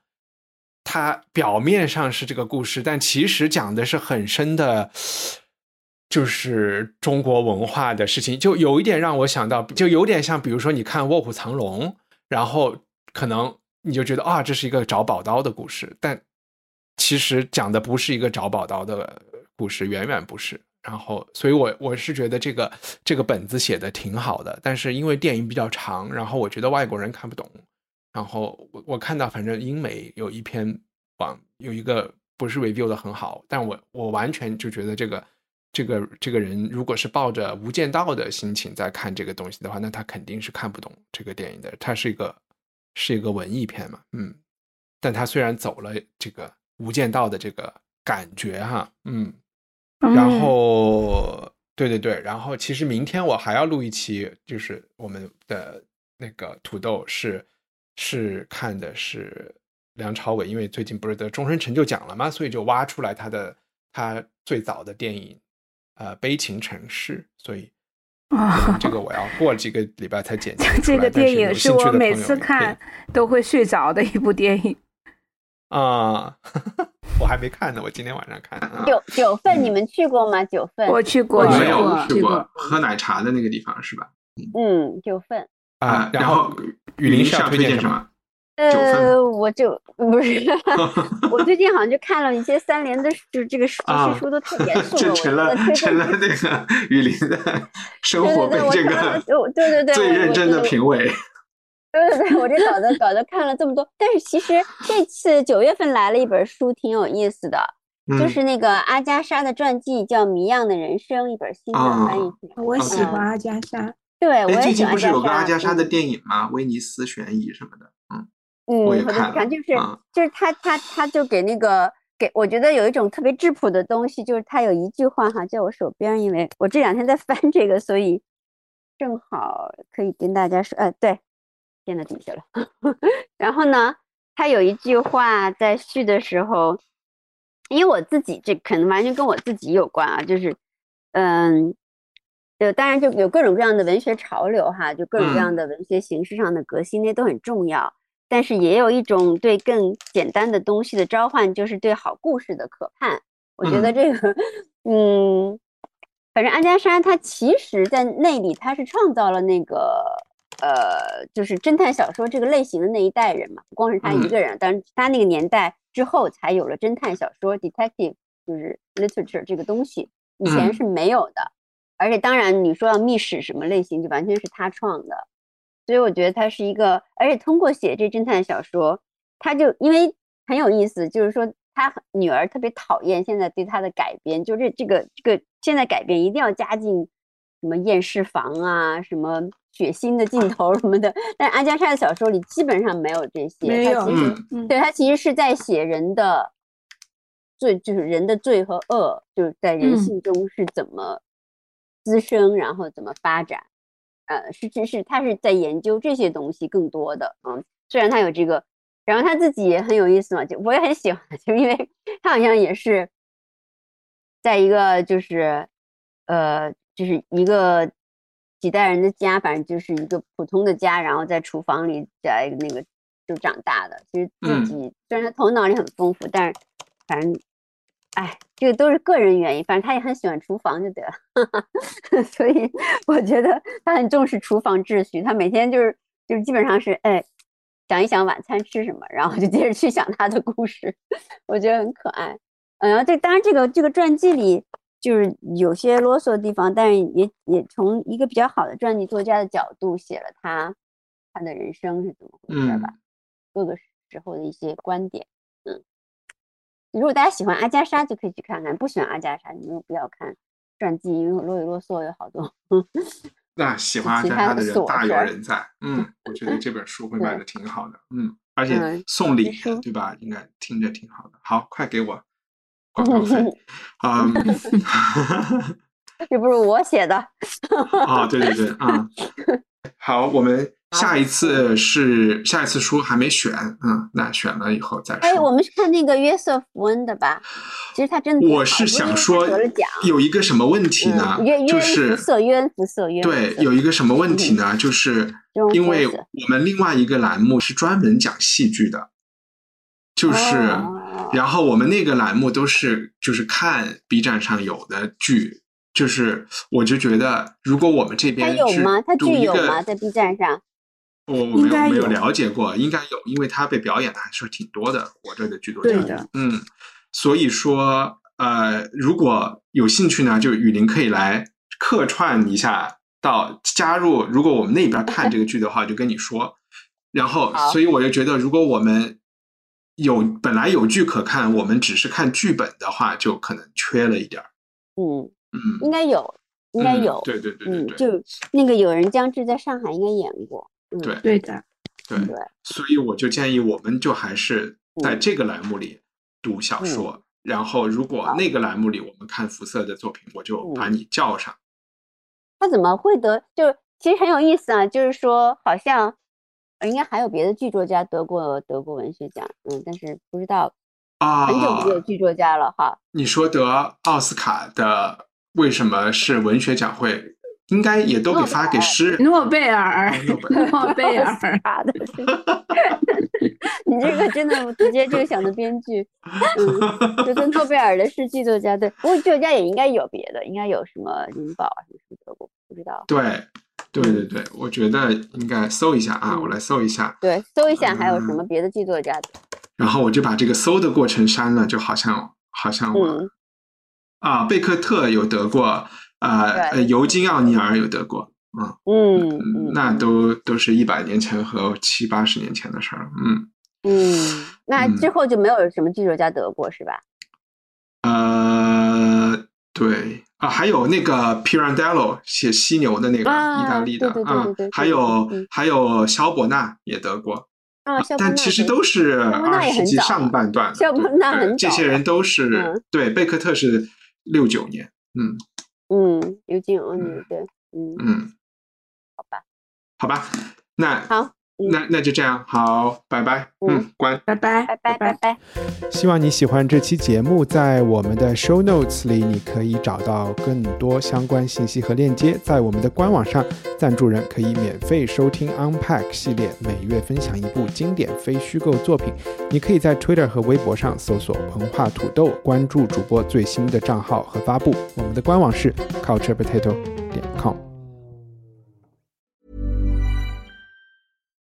它表面上是这个故事，但其实讲的是很深的，就是中国文化的事情。就有一点让我想到，就有点像，比如说你看《卧虎藏龙》，然后可能你就觉得啊，这是一个找宝刀的故事，但其实讲的不是一个找宝刀的。故事远远不是，然后，所以我我是觉得这个这个本子写的挺好的，但是因为电影比较长，然后我觉得外国人看不懂，然后我我看到反正英美有一篇网有一个不是 review 的很好，但我我完全就觉得这个这个这个人如果是抱着无间道的心情在看这个东西的话，那他肯定是看不懂这个电影的，它是一个是一个文艺片嘛，嗯，但他虽然走了这个无间道的这个感觉哈，嗯。然后，对对对，然后其实明天我还要录一期，就是我们的那个土豆是是看的是梁朝伟，因为最近不是得终身成就奖了吗，所以就挖出来他的他最早的电影，呃，《悲情城市》，所以 啊，这个我要过几个礼拜才 剪辑这个电影是我每次看都会睡着的一部电影。啊，我还没看呢，我今天晚上看。九九份你们去过吗？九份我去过，没有去过喝奶茶的那个地方是吧？嗯，九份啊。然后雨林是要推荐什么？呃，我就不是，我最近好像就看了一些三联的，就是这个这些书都太严肃 了，就成了成了那个雨林的生活被这个对对对最认真的评委。对对对，我这搞得搞得看了这么多，但是其实这次九月份来了一本书，挺有意思的，就是那个阿加莎的传记，叫《谜样的人生》，一本新的翻译。我喜欢阿加莎，对，我也最近不是有个阿加莎的电影吗？威尼斯悬疑什么的，嗯嗯，我也看了，就是就是他他他就给那个给，我觉得有一种特别质朴的东西，就是他有一句话哈，在我手边，因为我这两天在翻这个，所以正好可以跟大家说，呃，对。垫到底下了。然后呢，他有一句话在续的时候，因为我自己这可能完全跟我自己有关啊，就是嗯，呃，当然就有各种各样的文学潮流哈，就各种各样的文学形式上的革新，那都很重要。但是也有一种对更简单的东西的召唤，就是对好故事的渴盼。我觉得这个，嗯，反正安家山他其实在那里他是创造了那个呃，就是侦探小说这个类型的那一代人嘛，不光是他一个人，但是他那个年代之后才有了侦探小说 （detective） 就是 literature 这个东西，以前是没有的。而且当然你说要密室什么类型，就完全是他创的。所以我觉得他是一个，而且通过写这侦探小说，他就因为很有意思，就是说他女儿特别讨厌现在对他的改编，就这这个这个现在改编一定要加进什么验尸房啊，什么血腥的镜头什么的。但阿加莎的小说里基本上没有这些，没有，对他其实是在写人的罪，就是人的罪和恶，就是在人性中是怎么滋生，然后怎么发展。呃，是是是，他是在研究这些东西更多的，嗯，虽然他有这个，然后他自己也很有意思嘛，就我也很喜欢，就因为他好像也是在一个就是，呃，就是一个几代人的家，反正就是一个普通的家，然后在厨房里在那个就长大的，其实自己虽然他头脑里很丰富，但是反正。哎，这个都是个人原因，反正他也很喜欢厨房就得了，所以我觉得他很重视厨房秩序。他每天就是就是基本上是哎想一想晚餐吃什么，然后就接着去想他的故事，我觉得很可爱。嗯，然后这当然这个这个传记里就是有些啰嗦的地方，但是也也从一个比较好的传记作家的角度写了他他的人生是怎么回事吧，各个时候的一些观点。如果大家喜欢阿加莎，就可以去看看；不喜欢阿加莎，你们不要看传记，因为啰里啰嗦有好多。那喜欢阿加莎的人大有人在。嗯，我觉得这本书会卖的挺好的。嗯，而且送礼对吧？应该听着挺好的。好，快给我 广告费啊！这不是我写的。啊，对对对，啊，好，我们。下一次是下一次书还没选，嗯，那选了以后再说。哎，我们是看那个约瑟夫恩的吧？其实他真的，我是想说有一个什么问题呢？就是对，有一个什么问题呢？就是因为我们另外一个栏目是专门讲戏剧的，就是，然后我们那个栏目都是就是看 B 站上有的剧，就是我就觉得如果我们这边有吗？他剧有吗？在 B 站上？我我没有没有了解过，应该有，因为他被表演的还是挺多的。我这的剧作家，嗯，所以说，呃，如果有兴趣呢，就雨林可以来客串一下，到加入。如果我们那边 看这个剧的话，就跟你说。然后，所以我就觉得，如果我们有本来有剧可看，我们只是看剧本的话，就可能缺了一点儿。嗯嗯，应该有，应该有。对对对对对，就那个有人将至在上海应该演过。嗯对对的，对对，所以我就建议，我们就还是在这个栏目里读小说，然后如果那个栏目里我们看福瑟的作品，我就把你叫上。他怎么会得？就其实很有意思啊，就是说好像应该还有别的剧作家得过得过文学奖，嗯，但是不知道啊，很久没有剧作家了哈。你说得奥斯卡的为什么是文学奖会？应该也都给发给诗人，诺贝尔，诺贝尔发的。你这个真的我直接就想到编剧，嗯，就跟诺贝尔的是剧作家，对，不过剧作家也应该有别的，应该有什么林宝啊什么的，我不知道。对，对对对，我觉得应该搜一下啊，我来搜一下。对，搜一下还有什么别的剧作家的。然后我就把这个搜的过程删了，就好像好像我啊，贝克特有得过。啊，呃，尤金奥尼尔有得过，嗯嗯，那都都是一百年前和七八十年前的事儿，嗯嗯，那之后就没有什么剧作家得过是吧？呃，对啊，还有那个 Pirandello 写犀牛的那个意大利的啊，还有还有肖伯纳也得过啊，但其实都是二十世纪上半段，肖伯纳很这些人都是对贝克特是六九年，嗯。嗯，有金欧尼对，嗯。嗯，好吧，好吧，那好，那那就这样，好，拜拜，嗯，关，拜拜，拜拜拜拜。希望你喜欢这期节目，在我们的 show notes 里，你可以找到更多相关信息和链接。在我们的官网上，赞助人可以免费收听 Unpack 系列，每月分享一部经典非虚构作品。你可以在 Twitter 和微博上搜索“文化土豆”，关注主播最新的账号和发布。我们的官网是 culturepotato 点 com。